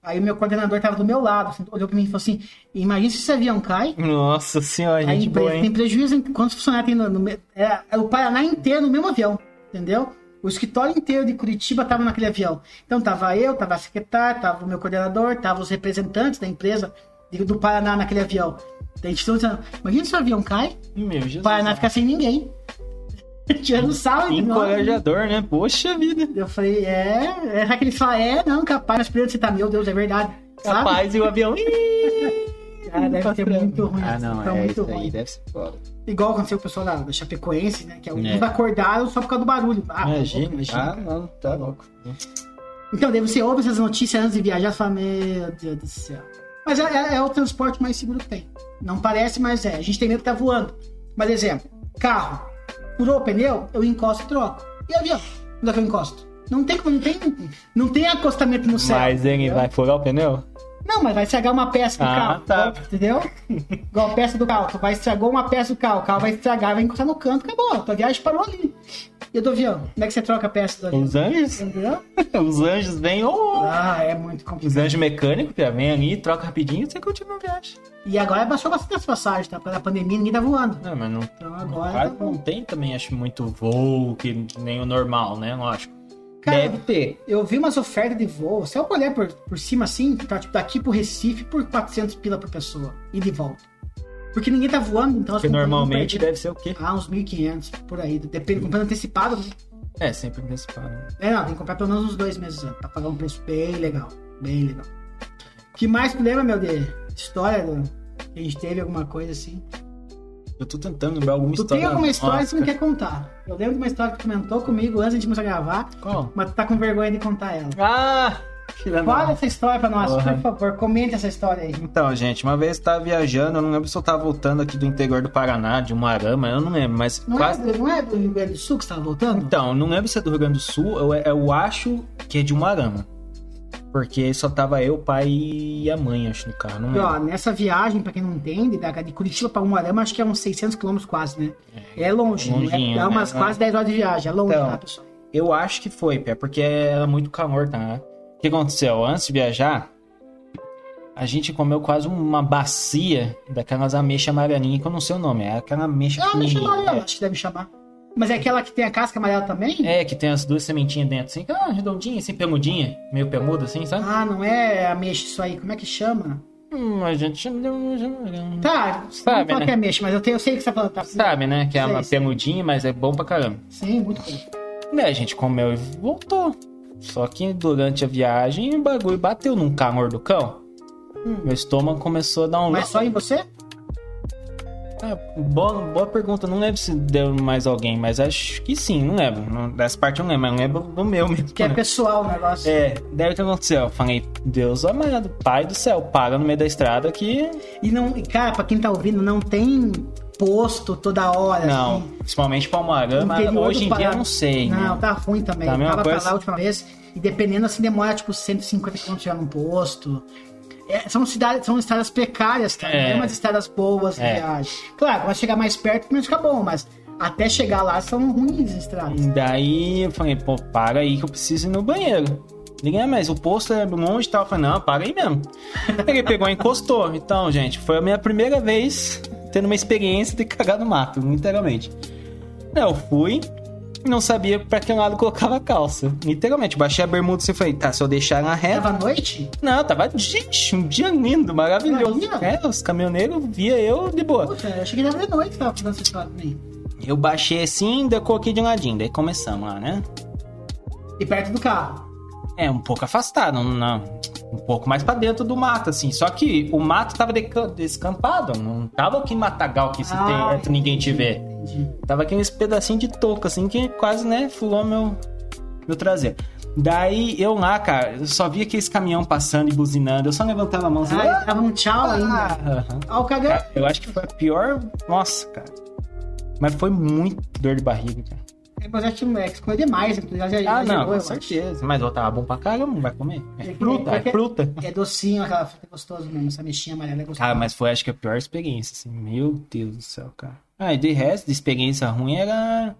Aí o meu coordenador tava do meu lado, assim, olhou pra mim e falou assim: imagina se esse avião cai. Nossa senhora, A gente boa, tem hein? prejuízo em quantos funcionários tem no, no é, é o Paraná inteiro no mesmo avião, entendeu? O escritório inteiro de Curitiba tava naquele avião. Então tava eu, tava a secretária, tava o meu coordenador, tava os representantes da empresa de- do Paraná naquele avião. Daí a gente dizendo, imagina se o avião cai, Meu Jesus. o Paraná fica sem ninguém. Tirando sal, Encorajador, né? Poxa vida. Eu falei, é, é já que ele fala, é, não, capaz, mas primeiro você tá, meu Deus, é verdade. Sabe? Capaz e o avião. [LAUGHS] Cara, deve ser muito ruim. Ah, não, é muito isso ruim. aí, deve ser foda. Igual aconteceu com o pessoal da, da Chapecoense, né? Que alguns É. acordaram só por causa do barulho. Ah, Imagina. louco, Ah, não, tá louco. Então, daí você ouve essas notícias antes de viajar e fala, meu Deus do céu. Mas é, é- é o transporte mais seguro que tem. Não parece, mas é. A gente tem medo que tá voando. Mas, exemplo, carro. Furou o pneu, eu encosto e troco. E avião? Onde é que eu encosto? Não tem não tem, não tem acostamento no céu. Mas ele entendeu? vai furar o pneu? Não, mas vai estragar uma peça do Ah, carro. tá. Entendeu? Igual a peça do carro. Tu vai estragou uma peça do carro, o carro vai estragar, vai encostar no canto, acabou. Tua viagem parou ali. E do avião? Como é que você troca a peça do avião? Os anjos? Entendeu? [LAUGHS] Os anjos vêm, oh! Ah, é muito complicado. Os anjos mecânicos, já vem ali, troca rapidinho e você continua a viagem. E agora baixou bastante as passagens, tá? Da pandemia, ninguém tá voando. Não, mas não, Então agora. quase tá não tem também, acho, muito voo, que nem o normal, né? Lógico. Cara, Deve ter. Eu vi umas ofertas de voo. Se eu olhar por, por cima assim, tá tipo daqui pro Recife por 400 pila por pessoa. E de volta. Porque ninguém tá voando, então as Porque normalmente deve ser o quê? Ah, uns 1.500 por aí. Depende, comprando antecipado. né? É, sempre antecipado. É, não, tem que comprar pelo menos uns dois meses antes, pra pagar um preço bem legal. Bem legal. Que mais tu lembra, meu, de história do, que a gente teve alguma coisa assim? Eu tô tentando lembrar alguma Tu história. tem alguma história que tu não quer contar? Eu lembro de uma história que tu comentou comigo antes de começar a gravar, Qual? mas tu tá com vergonha de contar ela. Ah! Fala essa história pra nós, Porra. por favor. Comente essa história aí. Então, gente, uma vez eu tava viajando, eu não lembro se eu tava voltando aqui do interior do Paraná, de Umuarama, eu não lembro, mas Não, quase. é, não é do Rio Grande do Sul que você tava voltando? Então, não lembro se é do Rio Grande do Sul, eu, eu acho que é de Umuarama. Porque só tava eu, o pai e a mãe, acho, no carro. Não E, ó, nessa viagem, pra quem não entende, da- de Curitiba pra Umuarama, acho que é uns 600 quilômetros quase, né? É longe, né? longinho, é umas né? quase 10 horas de viagem, é longe, Então, tá, pessoal? Eu acho que foi, Pé, porque era muito calor, tá? O que aconteceu? Antes de viajar, a gente comeu quase uma bacia daquelas ameixas amarelinhas, que eu não sei o nome, é aquela ameixa É mexa pequenininha. amarela, acho que deve chamar. Mas é aquela que tem a casca amarela também? É, que tem as duas sementinhas dentro, assim, ah, redondinha, assim, peludinha, meio peluda, assim, sabe? Ah, não é ameixa isso aí, como é que chama? Hum, a gente Tá, Sabe, não né? que é ameixa, mas eu, tenho, eu sei o que você tá falando. Tá? sabe, né? Que é uma Sei, sei. peludinha, mas é bom pra caramba. Sim, muito bom. Daí a gente comeu e voltou. Só que durante a viagem o bagulho bateu num calor do cão. Hum. Meu estômago começou a dar um. Mas só em você? Ah, boa, boa pergunta, não lembro se deu mais alguém, mas acho que sim, não lembro. Não- Dessa parte eu não lembro, mas eu lembro do meu mesmo. Que é né? pessoal o negócio. É, daí o que aconteceu? Eu falei, Deus amado, Pai do céu, para no meio da estrada que. E não, cara, pra quem tá ouvindo, não tem posto toda hora. Não, assim. principalmente Palmarama, hoje em dia eu não sei. Não, né? tá ruim também. Tá eu tava pra coisa? lá a última vez e dependendo assim demora tipo 150 km chegar num posto. É, são cidades, são estradas precárias, cara. É. Não é umas estradas boas É. viagem. Claro, vai chegar mais perto, menos fica bom, mas até chegar lá são ruins as estradas. Daí eu falei, pô, para aí que eu preciso ir no banheiro. Liguei, mas o posto é longe e tal. Eu falei, não, para aí mesmo. Ele pegou e encostou. Então, gente, foi a minha primeira vez tendo uma experiência de cagar no mato, literalmente. Eu fui e não sabia pra que lado colocava a calça. Literalmente, baixei a bermuda e falei, tá, se eu deixar na reta. Tava à noite? Não, tava, gente, um dia lindo, maravilhoso. É, os caminhoneiros via eu de boa. Puta, eu achei que tava de noite que tava fazendo essa história também. Eu baixei assim, daí coloquei de ladinho. Daí começamos lá, né? E perto do carro. É, um pouco afastado, não, um pouco mais pra dentro do mato, assim. Só que o mato tava descampado, não tava aquele matagal que se Ah, tem, ninguém te vê. Entendi. Tava aqueles pedacinhos de touca, assim, que quase, né, fulou meu, meu traseiro. Daí eu lá, cara, eu só via aqueles caminhão passando e buzinando. Eu só levantava a mão assim. Ah, tava um tchau ainda. aham. Ó, o cagão. Eu acho que foi a pior. Nossa, cara. Mas foi muito dor de barriga, cara. É, mas eu acho que é, demais. né? Já, já, Ah, já não, com certeza. Mas eu tava bom pra caramba, não vai comer. É É fruta, é que- fruta. É docinho, aquela fruta é gostoso mesmo. Essa mexinha amarela é gostosa. Cara, mas foi acho que a pior experiência, assim. Meu Deus do céu, cara. Ah, e de resto, de experiência ruim era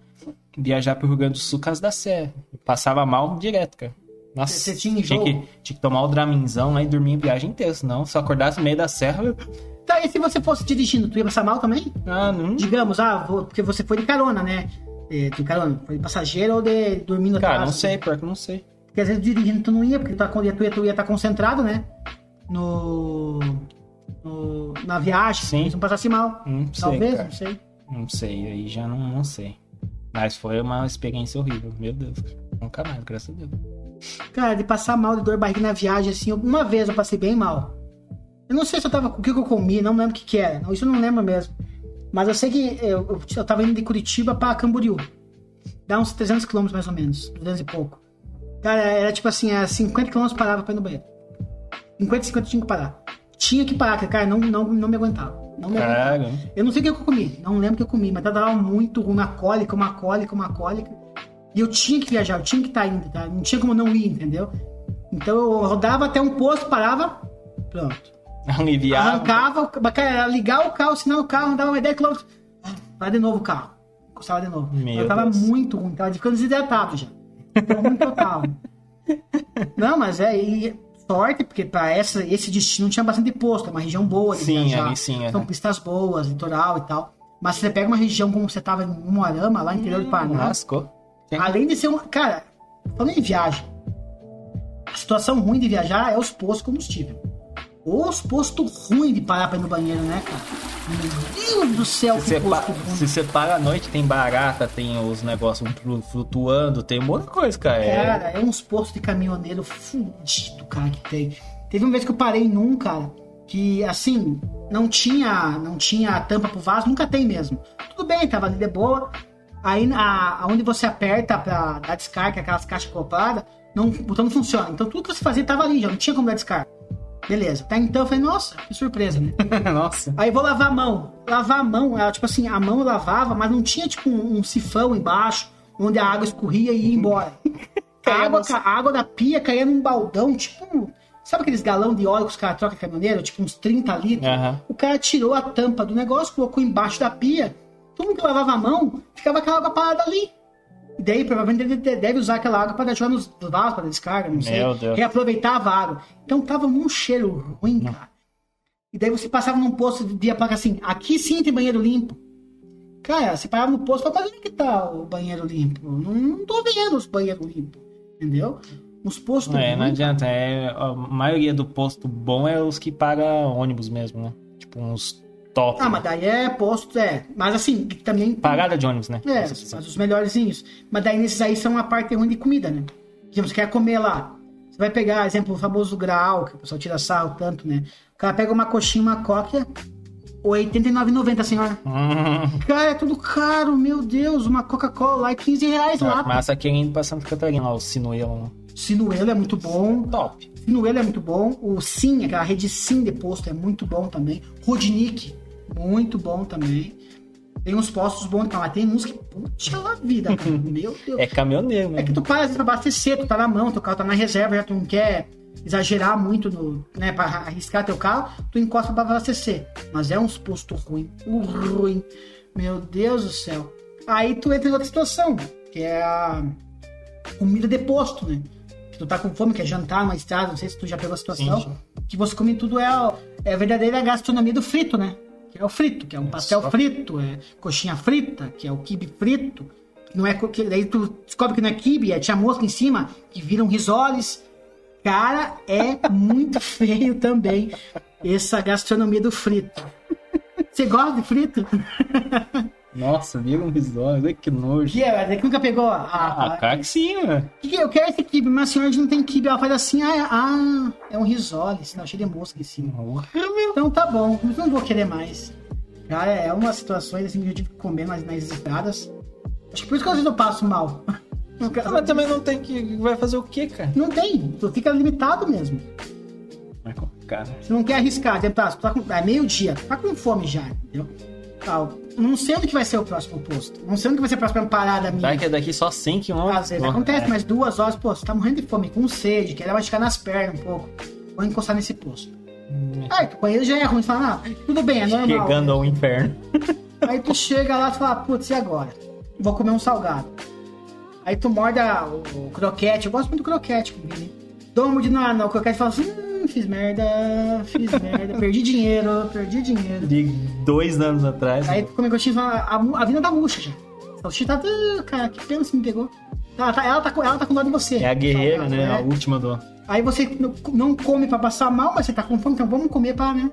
viajar pro Rio Grande do Sul, Casa da Serra. Eu Passava mal direto, cara. Nossa, Você tinha tinha que, tinha que tomar o Draminzão lá e dormir a viagem inteira, senão se eu acordasse no meio da serra, eu... Tá, e se você fosse dirigindo, tu ia passar mal também? Ah, não... Digamos, ah, vou- porque você foi de carona, né? É, de carona, foi de passageiro ou de dormindo Cara, não sei, pior que não sei. Porque às vezes dirigindo tu não ia, porque tu, tá, tu, ia, tu ia estar concentrado, né? No, no- na viagem, Sim. se não passasse mal. Não sei, Talvez, cara. não sei. Não sei, aí já não, não sei. Mas foi uma experiência horrível, meu Deus. Nunca mais, graças a Deus. Cara, de passar mal de dor de barriga na viagem, assim, uma vez eu passei bem mal. Eu não sei se eu tava com o que eu comi, não lembro o que que era. Isso eu não lembro mesmo. Mas eu sei que eu, eu, tava indo de Curitiba pra Camboriú. Dá uns 300 quilômetros mais ou menos. 200 e pouco. Cara, era tipo assim, a 50 quilômetros parava pra ir no banheiro. 50, 50 tinha que parar. tinha que parar, cara, não, não, não me aguentava. Não me aguentava. Eu não sei o que eu comi, não lembro o que eu comi, mas tava muito ruim, uma cólica, uma cólica, uma cólica. E eu tinha que viajar, eu tinha que estar indo, tá? Não tinha como não ir, entendeu? Então eu rodava até um posto, parava, pronto. Aliviava. Arrancava, cara, era ligar o carro, sinal o carro, andava mais 10 km. Vai de novo o carro. Encostava de novo. Meu eu tava Deus. muito ruim, tava ficando desidratado já. Tava ruim total. [LAUGHS] Não, mas é, e sorte, porque pra essa, esse destino tinha bastante posto, é uma região boa de Sim, viajar. ali sim, é. São pistas boas, litoral e tal. Mas se você pega uma região como você tava em Moarama, lá no interior do Paraná, Lascou. além de ser uma. Cara, falando em viagem, a situação ruim de viajar é os postos de combustível. Os postos ruins de parar pra ir no banheiro, né, cara? Meu Deus do céu, Se que posto ruim. se você para à noite, tem barata, tem os negócios flu- flutuando, tem um monte de coisa, cara. É- Cara, é uns postos de caminhoneiro fudido, cara, que tem. Teve uma vez que eu parei num, cara, que assim, não tinha, não tinha tampa pro vaso, nunca tem mesmo. Tudo bem, tava ali de boa. Aí a, aonde você aperta pra dar descarga, aquelas caixas copadas, não, o botão não funciona. Então tudo que você fazia tava ali, já não tinha como dar descarga. Beleza. Até então eu falei, nossa, que surpresa, né? [LAUGHS] Nossa. Aí vou lavar a mão. Lavar a mão, ela, tipo assim, a mão eu lavava, mas não tinha tipo um, um sifão embaixo, onde a água escorria e ia embora. [LAUGHS] A água, a água da pia caía num baldão, tipo. Sabe aqueles galão de óleo que os caras trocam caminhoneiro? Tipo uns 30 litros. Aham. O cara tirou a tampa do negócio, colocou embaixo da pia. Todo mundo que lavava a mão, ficava aquela água parada ali. E daí, provavelmente, ele de- deve usar aquela água para jogar nos vasos, para descarga, não sei. Meu Deus. Reaproveitava a água. Então tava num cheiro ruim, cara. E daí você passava num posto e via a placa assim, aqui sim tem banheiro limpo. Cara, você parava no posto e falava, mas onde que tá o banheiro limpo? Não, não tô vendo os banheiros limpos. Entendeu? Uns postos É, não adianta. É, a maioria do posto bom é os que paga ônibus mesmo, né? Tipo uns top. Ah, mas daí é posto, é. Mas assim, também. Parada de ônibus, né? É, mas os melhorzinhos. Mas daí nesses aí são a parte ruim de comida, né? Tipo, você quer comer lá. Você vai pegar, exemplo, o famoso grau, que o pessoal tira sarro tanto, né? O cara pega uma coxinha, uma R$ 89,90, senhora. Hum, Cara, é tudo caro, meu Deus. Uma Coca-Cola lá é 15 reais lá. massa querendo ir pra Santa Catarina, ó, o Sinuelo. né? Sinuelo é muito bom. Top. Sinuelo é muito bom. O Sim, aquela rede Sim de posto é muito bom também. Rodnik, muito bom também. Tem uns postos bons, mas tem uns que, puxa vida, cara. [LAUGHS] Meu Deus. É caminhoneiro, É né? que tu para às vezes, pra abastecer, tu tá na mão, teu carro tá na reserva, já tu não quer exagerar muito no, né, pra arriscar teu carro, tu encosta pra abastecer. Mas é uns postos ruim, ruim. Meu Deus do céu. Aí tu entra em outra situação, que é a comida de posto, né? Que tu tá com fome, quer jantar numa estrada, não sei se tu já pegou a situação, Sim, que você come tudo é é a verdadeira gastronomia do frito, né? Que é o frito, que é um pastel só. frito, é coxinha frita, que é o quibe frito. Não é que daí tu descobre que não é quibe, é tinha mosca em cima, que viram risoles. Cara, é muito [LAUGHS] feio também essa gastronomia do frito. Você gosta de frito? [LAUGHS] Nossa, um risório, olha que nojo. Que é, que nunca pegou a, Ah, a, cara que sim, né? que que eu quero esse quibe, mas a senhora não tem quibe. Ela faz assim, ah, é, ah, é um risole, senão cheio de mosca em cima. Então tá bom, mas não vou querer mais. Cara, é umas situações assim que eu tive que comer nas, nas estradas. Acho que por isso que às vezes eu passo mal. [LAUGHS] Ah, Mas também não tem que. Vai fazer o quê, cara? Não tem, tu fica limitado mesmo. Vai complicado. Você não quer arriscar, tá, tu tá com, é meio-dia, tá com fome já, entendeu? Tá, não sei onde que vai ser o próximo posto. Não sei onde que vai ser a próxima parada minha. Que é daqui só 100 km. Às vezes acontece, mas duas horas, pô, você tá morrendo de fome, com sede, quer machucar nas pernas um pouco. Vou encostar nesse posto. Aí, o banheiro já é ruim, você fala, ah, tudo bem, é normal. Chegando ao inferno. Aí tu chega lá e fala, putz, e agora? Vou comer um salgado. Aí tu morde o, o croquete, eu gosto muito do croquete comigo, hein? Dou uma mordida no, no croquete e falo assim, hum, fiz merda, fiz merda, perdi dinheiro, perdi dinheiro. De dois anos atrás. Aí tu come coxinha e fala, a, mu- a vida tá murcha já. A salsicha tá, ah, cara, que pena se me pegou. Ela tá, ela, tá, com- ela tá com dó de você. É a guerreira, né? A é. última do. Aí você não- não come pra passar mal, mas você tá com fome, então vamos comer pra, né?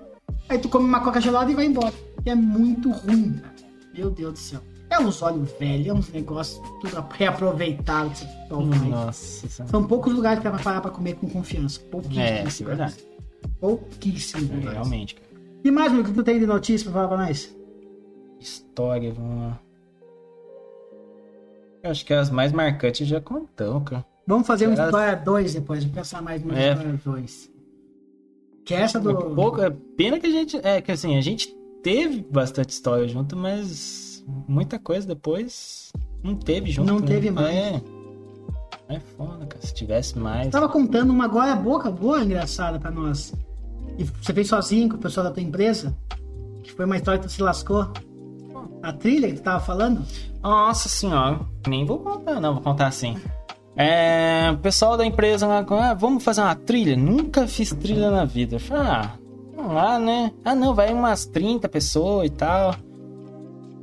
Aí tu come uma coca gelada e vai embora. E é muito ruim, cara. Meu Deus do céu. É uns óleos velhos, é uns negócios tudo reaproveitado que você faz. Nossa senhora. São poucos lugares que dá pra parar pra comer com confiança. Pouquíssimos. É, é verdade. Pouquíssimos É, lugares. realmente, cara. E mais, meu, o que tu tem de notícia pra falar pra nós? História, vamos lá. Eu acho que as mais marcantes já contamos, cara. Vamos fazer uma Será? história 2 depois, vou pensar mais numa É. história 2. Que é essa do. Pouco, pena que a gente. É que assim, a gente teve bastante história junto, mas muita coisa depois não teve junto. Não né? teve mais. É. É foda, cara. Se tivesse mais. Tava contando uma agora boa, boa engraçada pra nós. E você fez sozinho com o pessoal da tua empresa? Que foi uma história que tu se lascou. A trilha que tu tava falando? Nossa senhora. Nem vou contar, não, vou contar assim. É, o pessoal da empresa lá, ah, vamos fazer uma trilha? Nunca fiz trilha na vida. Eu falei, ah, vamos lá, né? Ah, não, vai umas 30 pessoas e tal.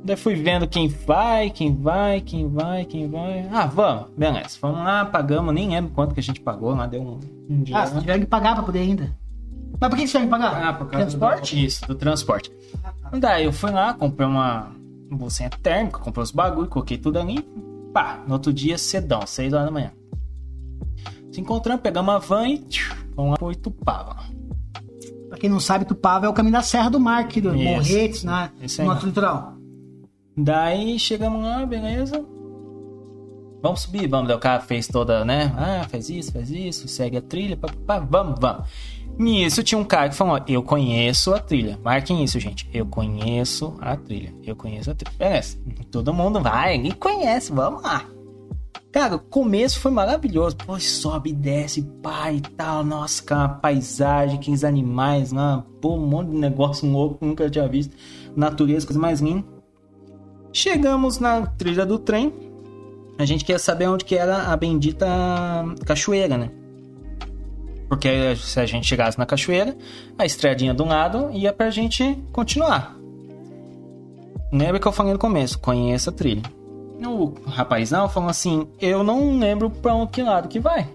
Daí fui vendo quem vai, quem vai, quem vai, quem vai. Ah, vamos, beleza. Vamos lá, pagamos, nem lembro quanto que a gente pagou lá, deu um, um dia. Ah, você tiveram que pagar pra poder ainda. Mas por que você tiveram que pagar? Ah, por causa Transporte? Do, isso, do transporte. Daí eu fui lá, comprei uma bolsinha térmica, comprei os bagulho, coloquei tudo ali. Pá, no outro dia, cedão, 6 horas da manhã. Se encontramos, pegamos a van e tchiu, vamos lá pro Itupava. Pra quem não sabe, Tupava é o caminho da Serra do Mar, aqui do. Morretes, né? Isso aí. no litoral. Daí chegamos lá, beleza. Vamos subir, vamos. Daí o cara fez toda, né? Ah, faz isso, faz isso, segue a trilha, pá, pá, pá, vamos, vamos. Nisso tinha um cara que falou: Eu conheço a trilha. Marquem isso, gente. Eu conheço a trilha. Eu conheço a trilha. Beleza. Todo mundo vai e conhece, vamos lá. Cara, o começo foi maravilhoso. Pô, sobe desce, pá e tal. Nossa, cara, uma paisagem, aqueles animais lá. Pô, um monte de negócio louco que nunca tinha visto. Natureza, coisa mais linda. Chegamos na trilha do trem. A gente queria saber onde que era a bendita cachoeira, né? Porque se a gente chegasse na cachoeira, a estradinha do lado ia pra gente continuar. Lembra que eu falei no começo, conheça a trilha. O rapazão falou assim, eu não lembro pra um que lado que vai.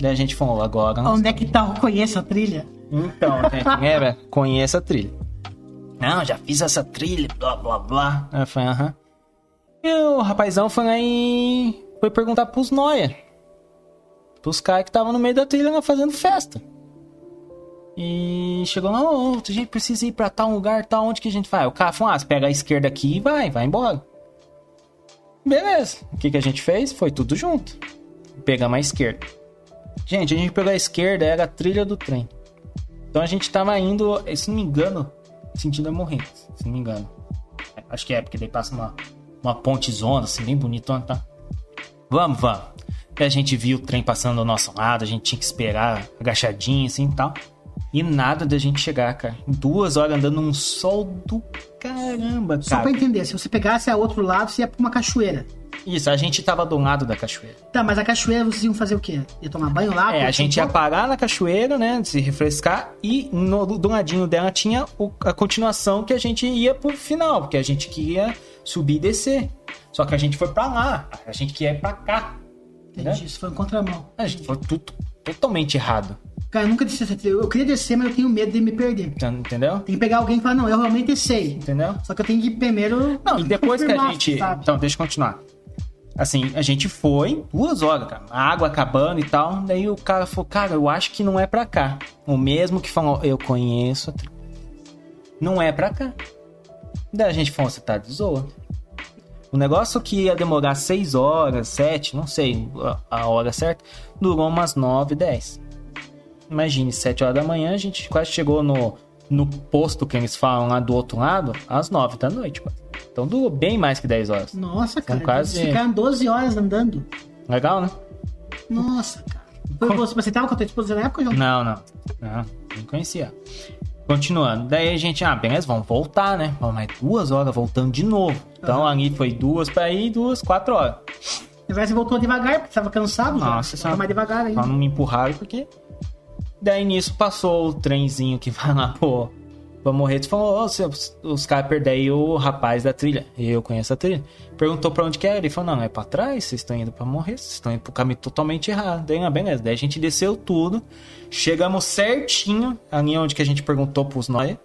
Daí a gente falou, agora... Onde é que tá o Conheço a Trilha? então, gente, [LAUGHS] lembra? Conheça a trilha. Não, já fiz essa trilha, blá blá blá. Aí eu falei, aham. E o rapazão foi lá e foi perguntar pros noia. Pros caras que estavam no meio da trilha fazendo festa. E chegou lá, ô, a gente precisa ir pra tal lugar, tal, onde que a gente vai? O cara falou, ah, pega a esquerda aqui e vai, vai embora. Beleza. O que, que a gente fez? Foi tudo junto. Pegamos a esquerda. Gente, a gente pegou a esquerda, era a trilha do trem. Então a gente tava indo, se não me engano, sentido a morrer, se não me engano. É, Acho que é, porque daí passa uma, uma pontezona, assim, bem bonitona, tá? Vamos, vamos. Daí a gente viu o trem passando ao nosso lado, a gente tinha que esperar agachadinho, assim, e tal. E nada da gente chegar, cara. Duas horas andando num sol do caramba, Só cara. pra entender, se você pegasse a outro lado, você ia pra uma cachoeira. Isso, a gente tava do lado da cachoeira. Tá, mas a cachoeira vocês iam fazer o quê? Ia tomar banho lá? É, a gente ia parar na cachoeira, né? Se refrescar. E no, do ladinho dela tinha o- a continuação que a gente ia pro final. Porque a gente queria subir e descer. Só que a gente foi pra lá. A gente queria ir pra cá. Entendi, né? isso foi um contramão. A gente foi tudo totalmente errado. Cara, eu nunca desci essa trilha. Eu queria descer, mas eu tenho medo de me perder. tá- Entendeu? Tem que pegar alguém e falar, não, eu realmente sei. Entendeu? Só que eu tenho que primeiro. Não, e depois que a gente. sabe? Então, deixa eu continuar. Assim, a gente foi, duas horas, cara. A água acabando e tal. Daí o cara falou, cara, eu acho que não é pra cá. O mesmo que falou, eu conheço. Não é pra cá. Daí a gente falou, você tá de zoa. O negócio que ia demorar seis horas, sete, não sei a- hora certa, durou umas nove, dez. Imagine, sete horas da manhã, a gente quase chegou no, no posto que eles falam lá do outro lado, às nove da noite. quase. Então durou bem mais que 10 horas. Nossa, cara. quase- ficaram 12 horas andando. Legal, né? Nossa, cara. Foi você, você tava com a tua esposa na época, João? Não, não. Não, não conhecia. Continuando. Daí a gente, ah, beleza, vamos voltar, né? Vamos mais duas horas voltando de novo. Então ali foi duas pra ir, duas, quatro horas. Verdade, você voltou devagar, porque tava cansado. Nossa Você tava mais devagar ainda. Pra não me empurrar, porque. Daí nisso passou o trenzinho que vai lá pro, pra morrer. Tu falou, ô, os, os caras perderam o rapaz da trilha. Eu conheço a trilha. Perguntou pra onde que era. Ele falou, não, é pra trás, vocês estão indo pra morrer, vocês estão indo pro caminho totalmente errado. Daí, ah, beleza. Daí a gente desceu tudo. Chegamos certinho ali onde que a gente perguntou pros nóia.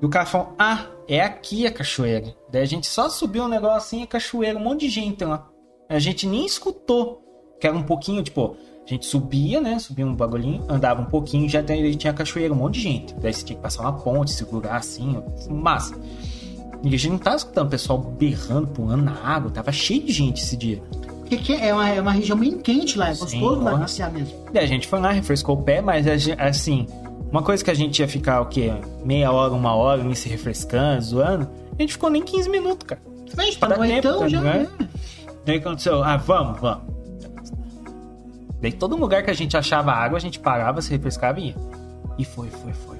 E o cara falou, ah, é aqui a cachoeira. Daí a gente só subiu um assim, a cachoeira, um monte de gente lá. A gente nem escutou. Que era um pouquinho, tipo, a gente subia, né? Subia um bagulhinho, andava um pouquinho, já tinha cachoeira, um monte de gente. Daí você tinha que passar uma ponte, segurar assim, massa. E a gente não tava escutando o pessoal berrando, pulando na água, tava cheio de gente esse dia. Porque que é, uma, é uma região bem quente lá, é gostoso lá passear mesmo. E a gente foi lá, refrescou o pé, mas assim, uma coisa que a gente ia ficar o quê? Meia hora, uma hora, ali se refrescando, zoando. A gente ficou nem 15 minutos, cara. A gente Para pagou tempo, então tá já. né? Daí aconteceu? Ah, vamos, vamos. Daí todo lugar que a gente achava água, a gente parava, se refrescava e ia. E foi, foi, foi.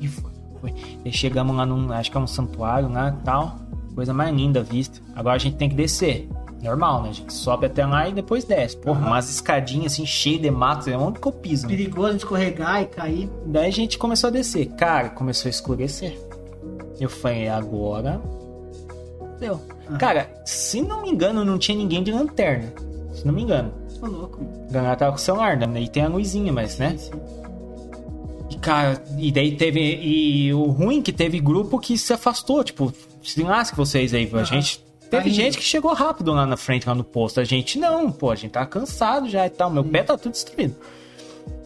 E foi, foi. Daí chegamos lá num, acho que é um santuário lá e tal. Coisa mais linda vista. Agora a gente tem que descer. Normal, né? A gente sobe até lá e depois desce. Porra, umas escadinhas assim, cheias de mato. É onde que eu piso, né? Perigoso escorregar e cair. Daí a gente começou a descer. Cara, começou a escurecer. Eu falei, agora. Deu. Ah. Cara, se não me engano, não tinha ninguém de lanterna. Se não me engano. Louco. Ganhar tava com o celular, né? E tem a luzinha, mas, né? Sim, sim. E, cara, e daí teve. E o ruim que teve grupo que se afastou. Tipo, se lasca vocês aí. A gente. Tá Teve gente que chegou rápido lá na frente, lá no posto. A gente não, pô, a gente tá cansado já e tal. Meu pé tá tudo destruído.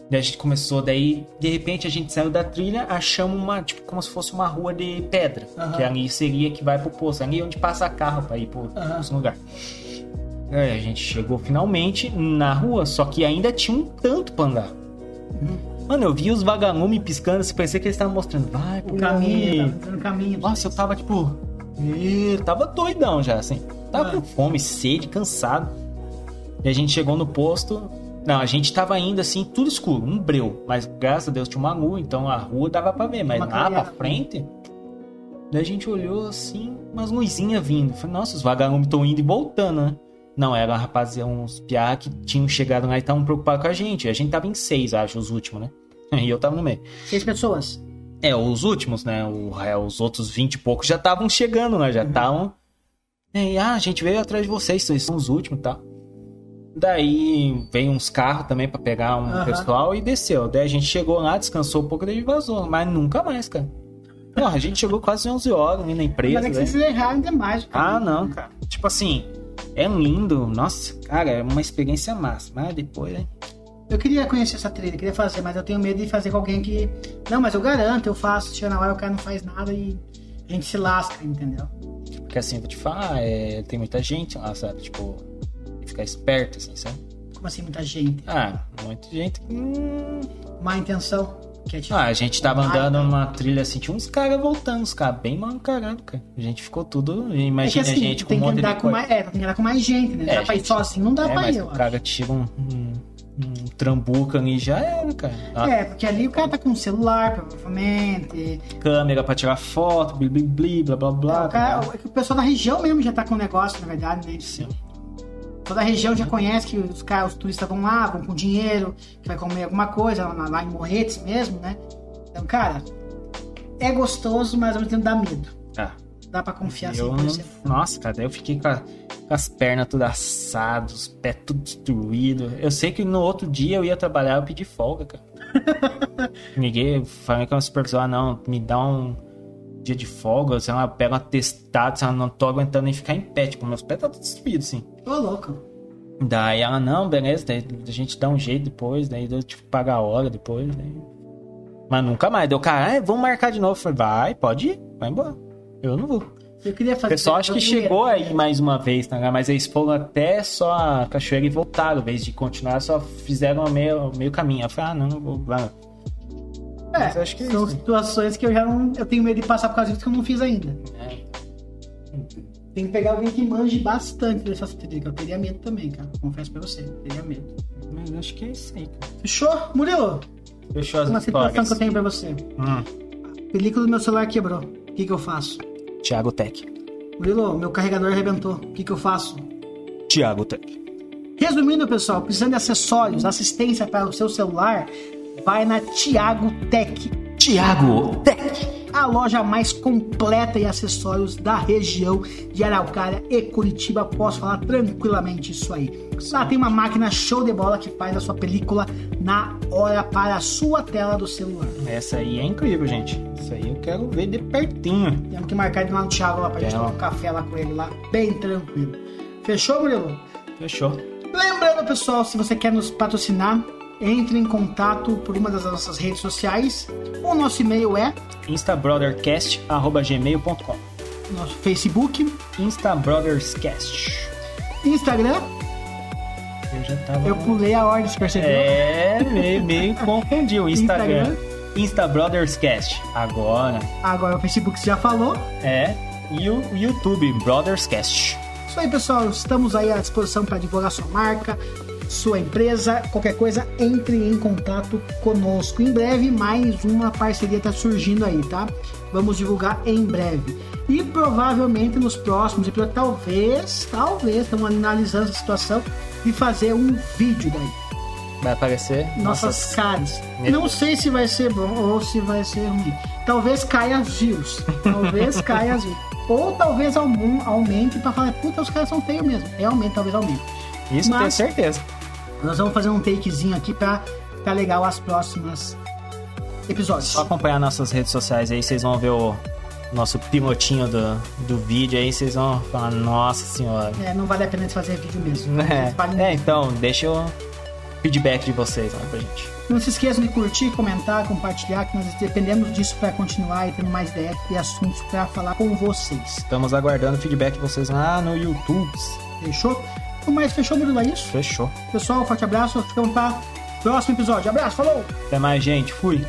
Daí a gente começou, daí, de repente, a gente saiu da trilha, achamos uma, tipo, como se fosse uma rua de pedra. Aham. Que ali seria que vai pro posto. Ali é onde passa carro pra ir pro Aham. próximo lugar. É, a gente chegou finalmente na rua, só que ainda tinha um tanto pra andar. Mano, eu vi os vagalumes piscando, se parecia que eles estavam mostrando, vai O por caminho, fazendo caminho. Nossa, eu tava tipo. "Ih", tava doidão já, assim. Tava Ah. com fome, sede, cansado. E a gente chegou no posto. Não, a gente tava indo assim, tudo escuro, um breu. Mas graças a Deus tinha uma rua, então a rua dava pra ver. Mas lá pra frente. Daí a gente olhou assim, umas luzinhas vindo. Falei, nossa, os vagalumes estão indo e voltando, né? Não, era rapaziada, uns piá que tinham chegado lá e estavam preocupados com a gente. A gente tava em seis, acho, os últimos, né? [LAUGHS] E eu tava no meio. Seis pessoas. É, os últimos, né? O, é, os outros 20 e poucos já estavam chegando, né? Já Uhum. estavam. E, ah, a gente veio atrás de vocês, vocês são os últimos e tal. Daí veio uns carros também pra pegar um Aham. pessoal e desceu. Daí a gente chegou lá, descansou um pouco, daí vazou. Mas nunca mais, cara. Porra, a gente chegou quase 11 horas ali na empresa. Mas é que né? vocês erraram demais. o Ah, não, cara. Tipo assim, é lindo. Nossa, cara, é uma experiência massa. Mas depois, né? Eu queria conhecer essa trilha, queria fazer, mas eu tenho medo de fazer com alguém que. Não, mas eu garanto, eu faço. Chega na hora o cara não faz nada e a gente se lasca, entendeu? Porque assim, vou te falar, é, tem muita gente lá, sabe? Tipo, ficar esperto, assim, sabe? Como assim, muita gente? Ah, muita gente. Hum... Má intenção. É tipo, Ah, a gente tava Ah, andando numa trilha assim, tinha uns caras voltando, uns caras bem mal encarados, cara. A gente ficou tudo. é que Imagina assim, a gente com um monte de com coisa. mais. É, tem que andar com mais gente, né? É, dá pra ir gente. sozinho, não dá É, pra ir, o cara tira um, um, um trambuca ali já era, cara. A É, porque ali o cara tá com um celular, provavelmente. câmera pra tirar foto, bli, blá blá blá. É, o, cara, tá é o pessoal da região mesmo já tá com o negócio, na verdade, né? Sim. Toda a região já conhece que os, caras, os turistas vão lá, vão com dinheiro, que vai comer alguma coisa, lá, lá em Morretes mesmo, né? Então, cara, é gostoso, mas ao mesmo tempo dá medo. Ah, Dá pra confiar eu 100%. não... Nossa, cara, eu fiquei com, a- com as pernas tudo assadas, os pés tudo destruídos. Eu sei que no outro dia eu ia trabalhar, eu pedi folga, cara. [LAUGHS] Ninguém, falei com a supervisor, ah, não, me dá um dia de folga, sei lá, eu pego um atestado, sei lá, não tô aguentando nem ficar em pé, tipo, meus pés tá tudo destruídos, assim. Ô, louco. Daí ela, não, beleza, daí a gente dá um jeito depois, daí eu que pagar a hora depois, daí... Mas nunca mais, deu cara, ah, vamos marcar de novo. Eu falei, vai, pode ir, vai embora. Eu não vou. Eu queria O fazer. pessoal acho que chegou aí mais uma vez, tá? mas eles foram até só a cachoeira e voltaram. Em vez de continuar, só fizeram o meio, o meio caminho. Eu falei, ah, não, não vou lá. Mas É, acho que é são isso. situações que eu já não. Eu tenho medo de passar por causa disso que eu não fiz ainda. É. Tem que pegar alguém que manje bastante dessas trilhas, que eu teria medo também, cara. Confesso pra você, eu teria medo. Mas acho que é isso aí, cara. Fechou? Murilo, Fechou as uma situação histórias. que eu tenho pra você. Hum, A película do meu celular quebrou. O que, que eu faço? Thiago Tech. Murilo, meu carregador arrebentou. O que, que eu faço? Thiago Tech. Resumindo, pessoal, precisando de acessórios, assistência para o seu celular, vai na Thiago Tech. Thiago Tech. a loja mais completa em acessórios da região de Araucária e Curitiba. Posso falar tranquilamente isso aí. Lá tem uma máquina show de bola que faz a sua película na hora para a sua tela do celular. Essa aí é incrível, gente. Isso aí eu quero ver de pertinho. Temos que marcar de lá no Thiago lá pra gente É, tomar um café lá com ele lá, bem tranquilo. Fechou, Murilo? Fechou. Lembrando, pessoal, se você quer nos patrocinar, entre em contato por uma das nossas redes sociais. O nosso e-mail é instabrotherscast.gmail.com nosso Facebook, Instabrotherscast. Instagram já tava. Eu pulei a ordem, você percebeu? É, meio, meio [LAUGHS] confundiu. Instagram. Instagram. Insta Brothers Cast. Agora. Agora o Facebook você já falou. É. E o YouTube, Brothers Cast. Isso aí, pessoal. Estamos aí à disposição para divulgar sua marca, sua empresa, qualquer coisa, entre em contato conosco. Em breve, mais uma parceria está surgindo aí, tá? Vamos divulgar em breve. E provavelmente nos próximos episódios, talvez, talvez, estamos analisando essa situação de fazer um vídeo daí. Vai aparecer Nossas caras. Não sei se vai ser bom ou se vai ser ruim. Talvez caia as views. [LAUGHS] Talvez caia as views. Ou talvez aumen- aumente para falar, puta, os caras são feios mesmo. Realmente, talvez aumente. Isso tenho Mas- certeza. Nós vamos fazer um takezinho aqui pra ficar legal as próximas episódios. Só acompanhar nossas redes sociais aí, vocês vão ver o nosso pilotinho do, do vídeo aí, vocês vão falar, nossa senhora. É, não vale a pena fazer vídeo mesmo. Vale- [LAUGHS] É, é, então, deixa o feedback de vocês lá pra gente. Não se esqueçam de curtir, comentar, compartilhar, que nós dependemos disso pra continuar e tendo mais ideias e assuntos pra falar com vocês. Estamos aguardando o feedback de vocês lá no YouTube. Fechou? Mas fechou, Murilo? É isso? Fechou. Pessoal, forte abraço. Ficamos para próximo episódio. Abraço, falou! Até mais, gente. Fui.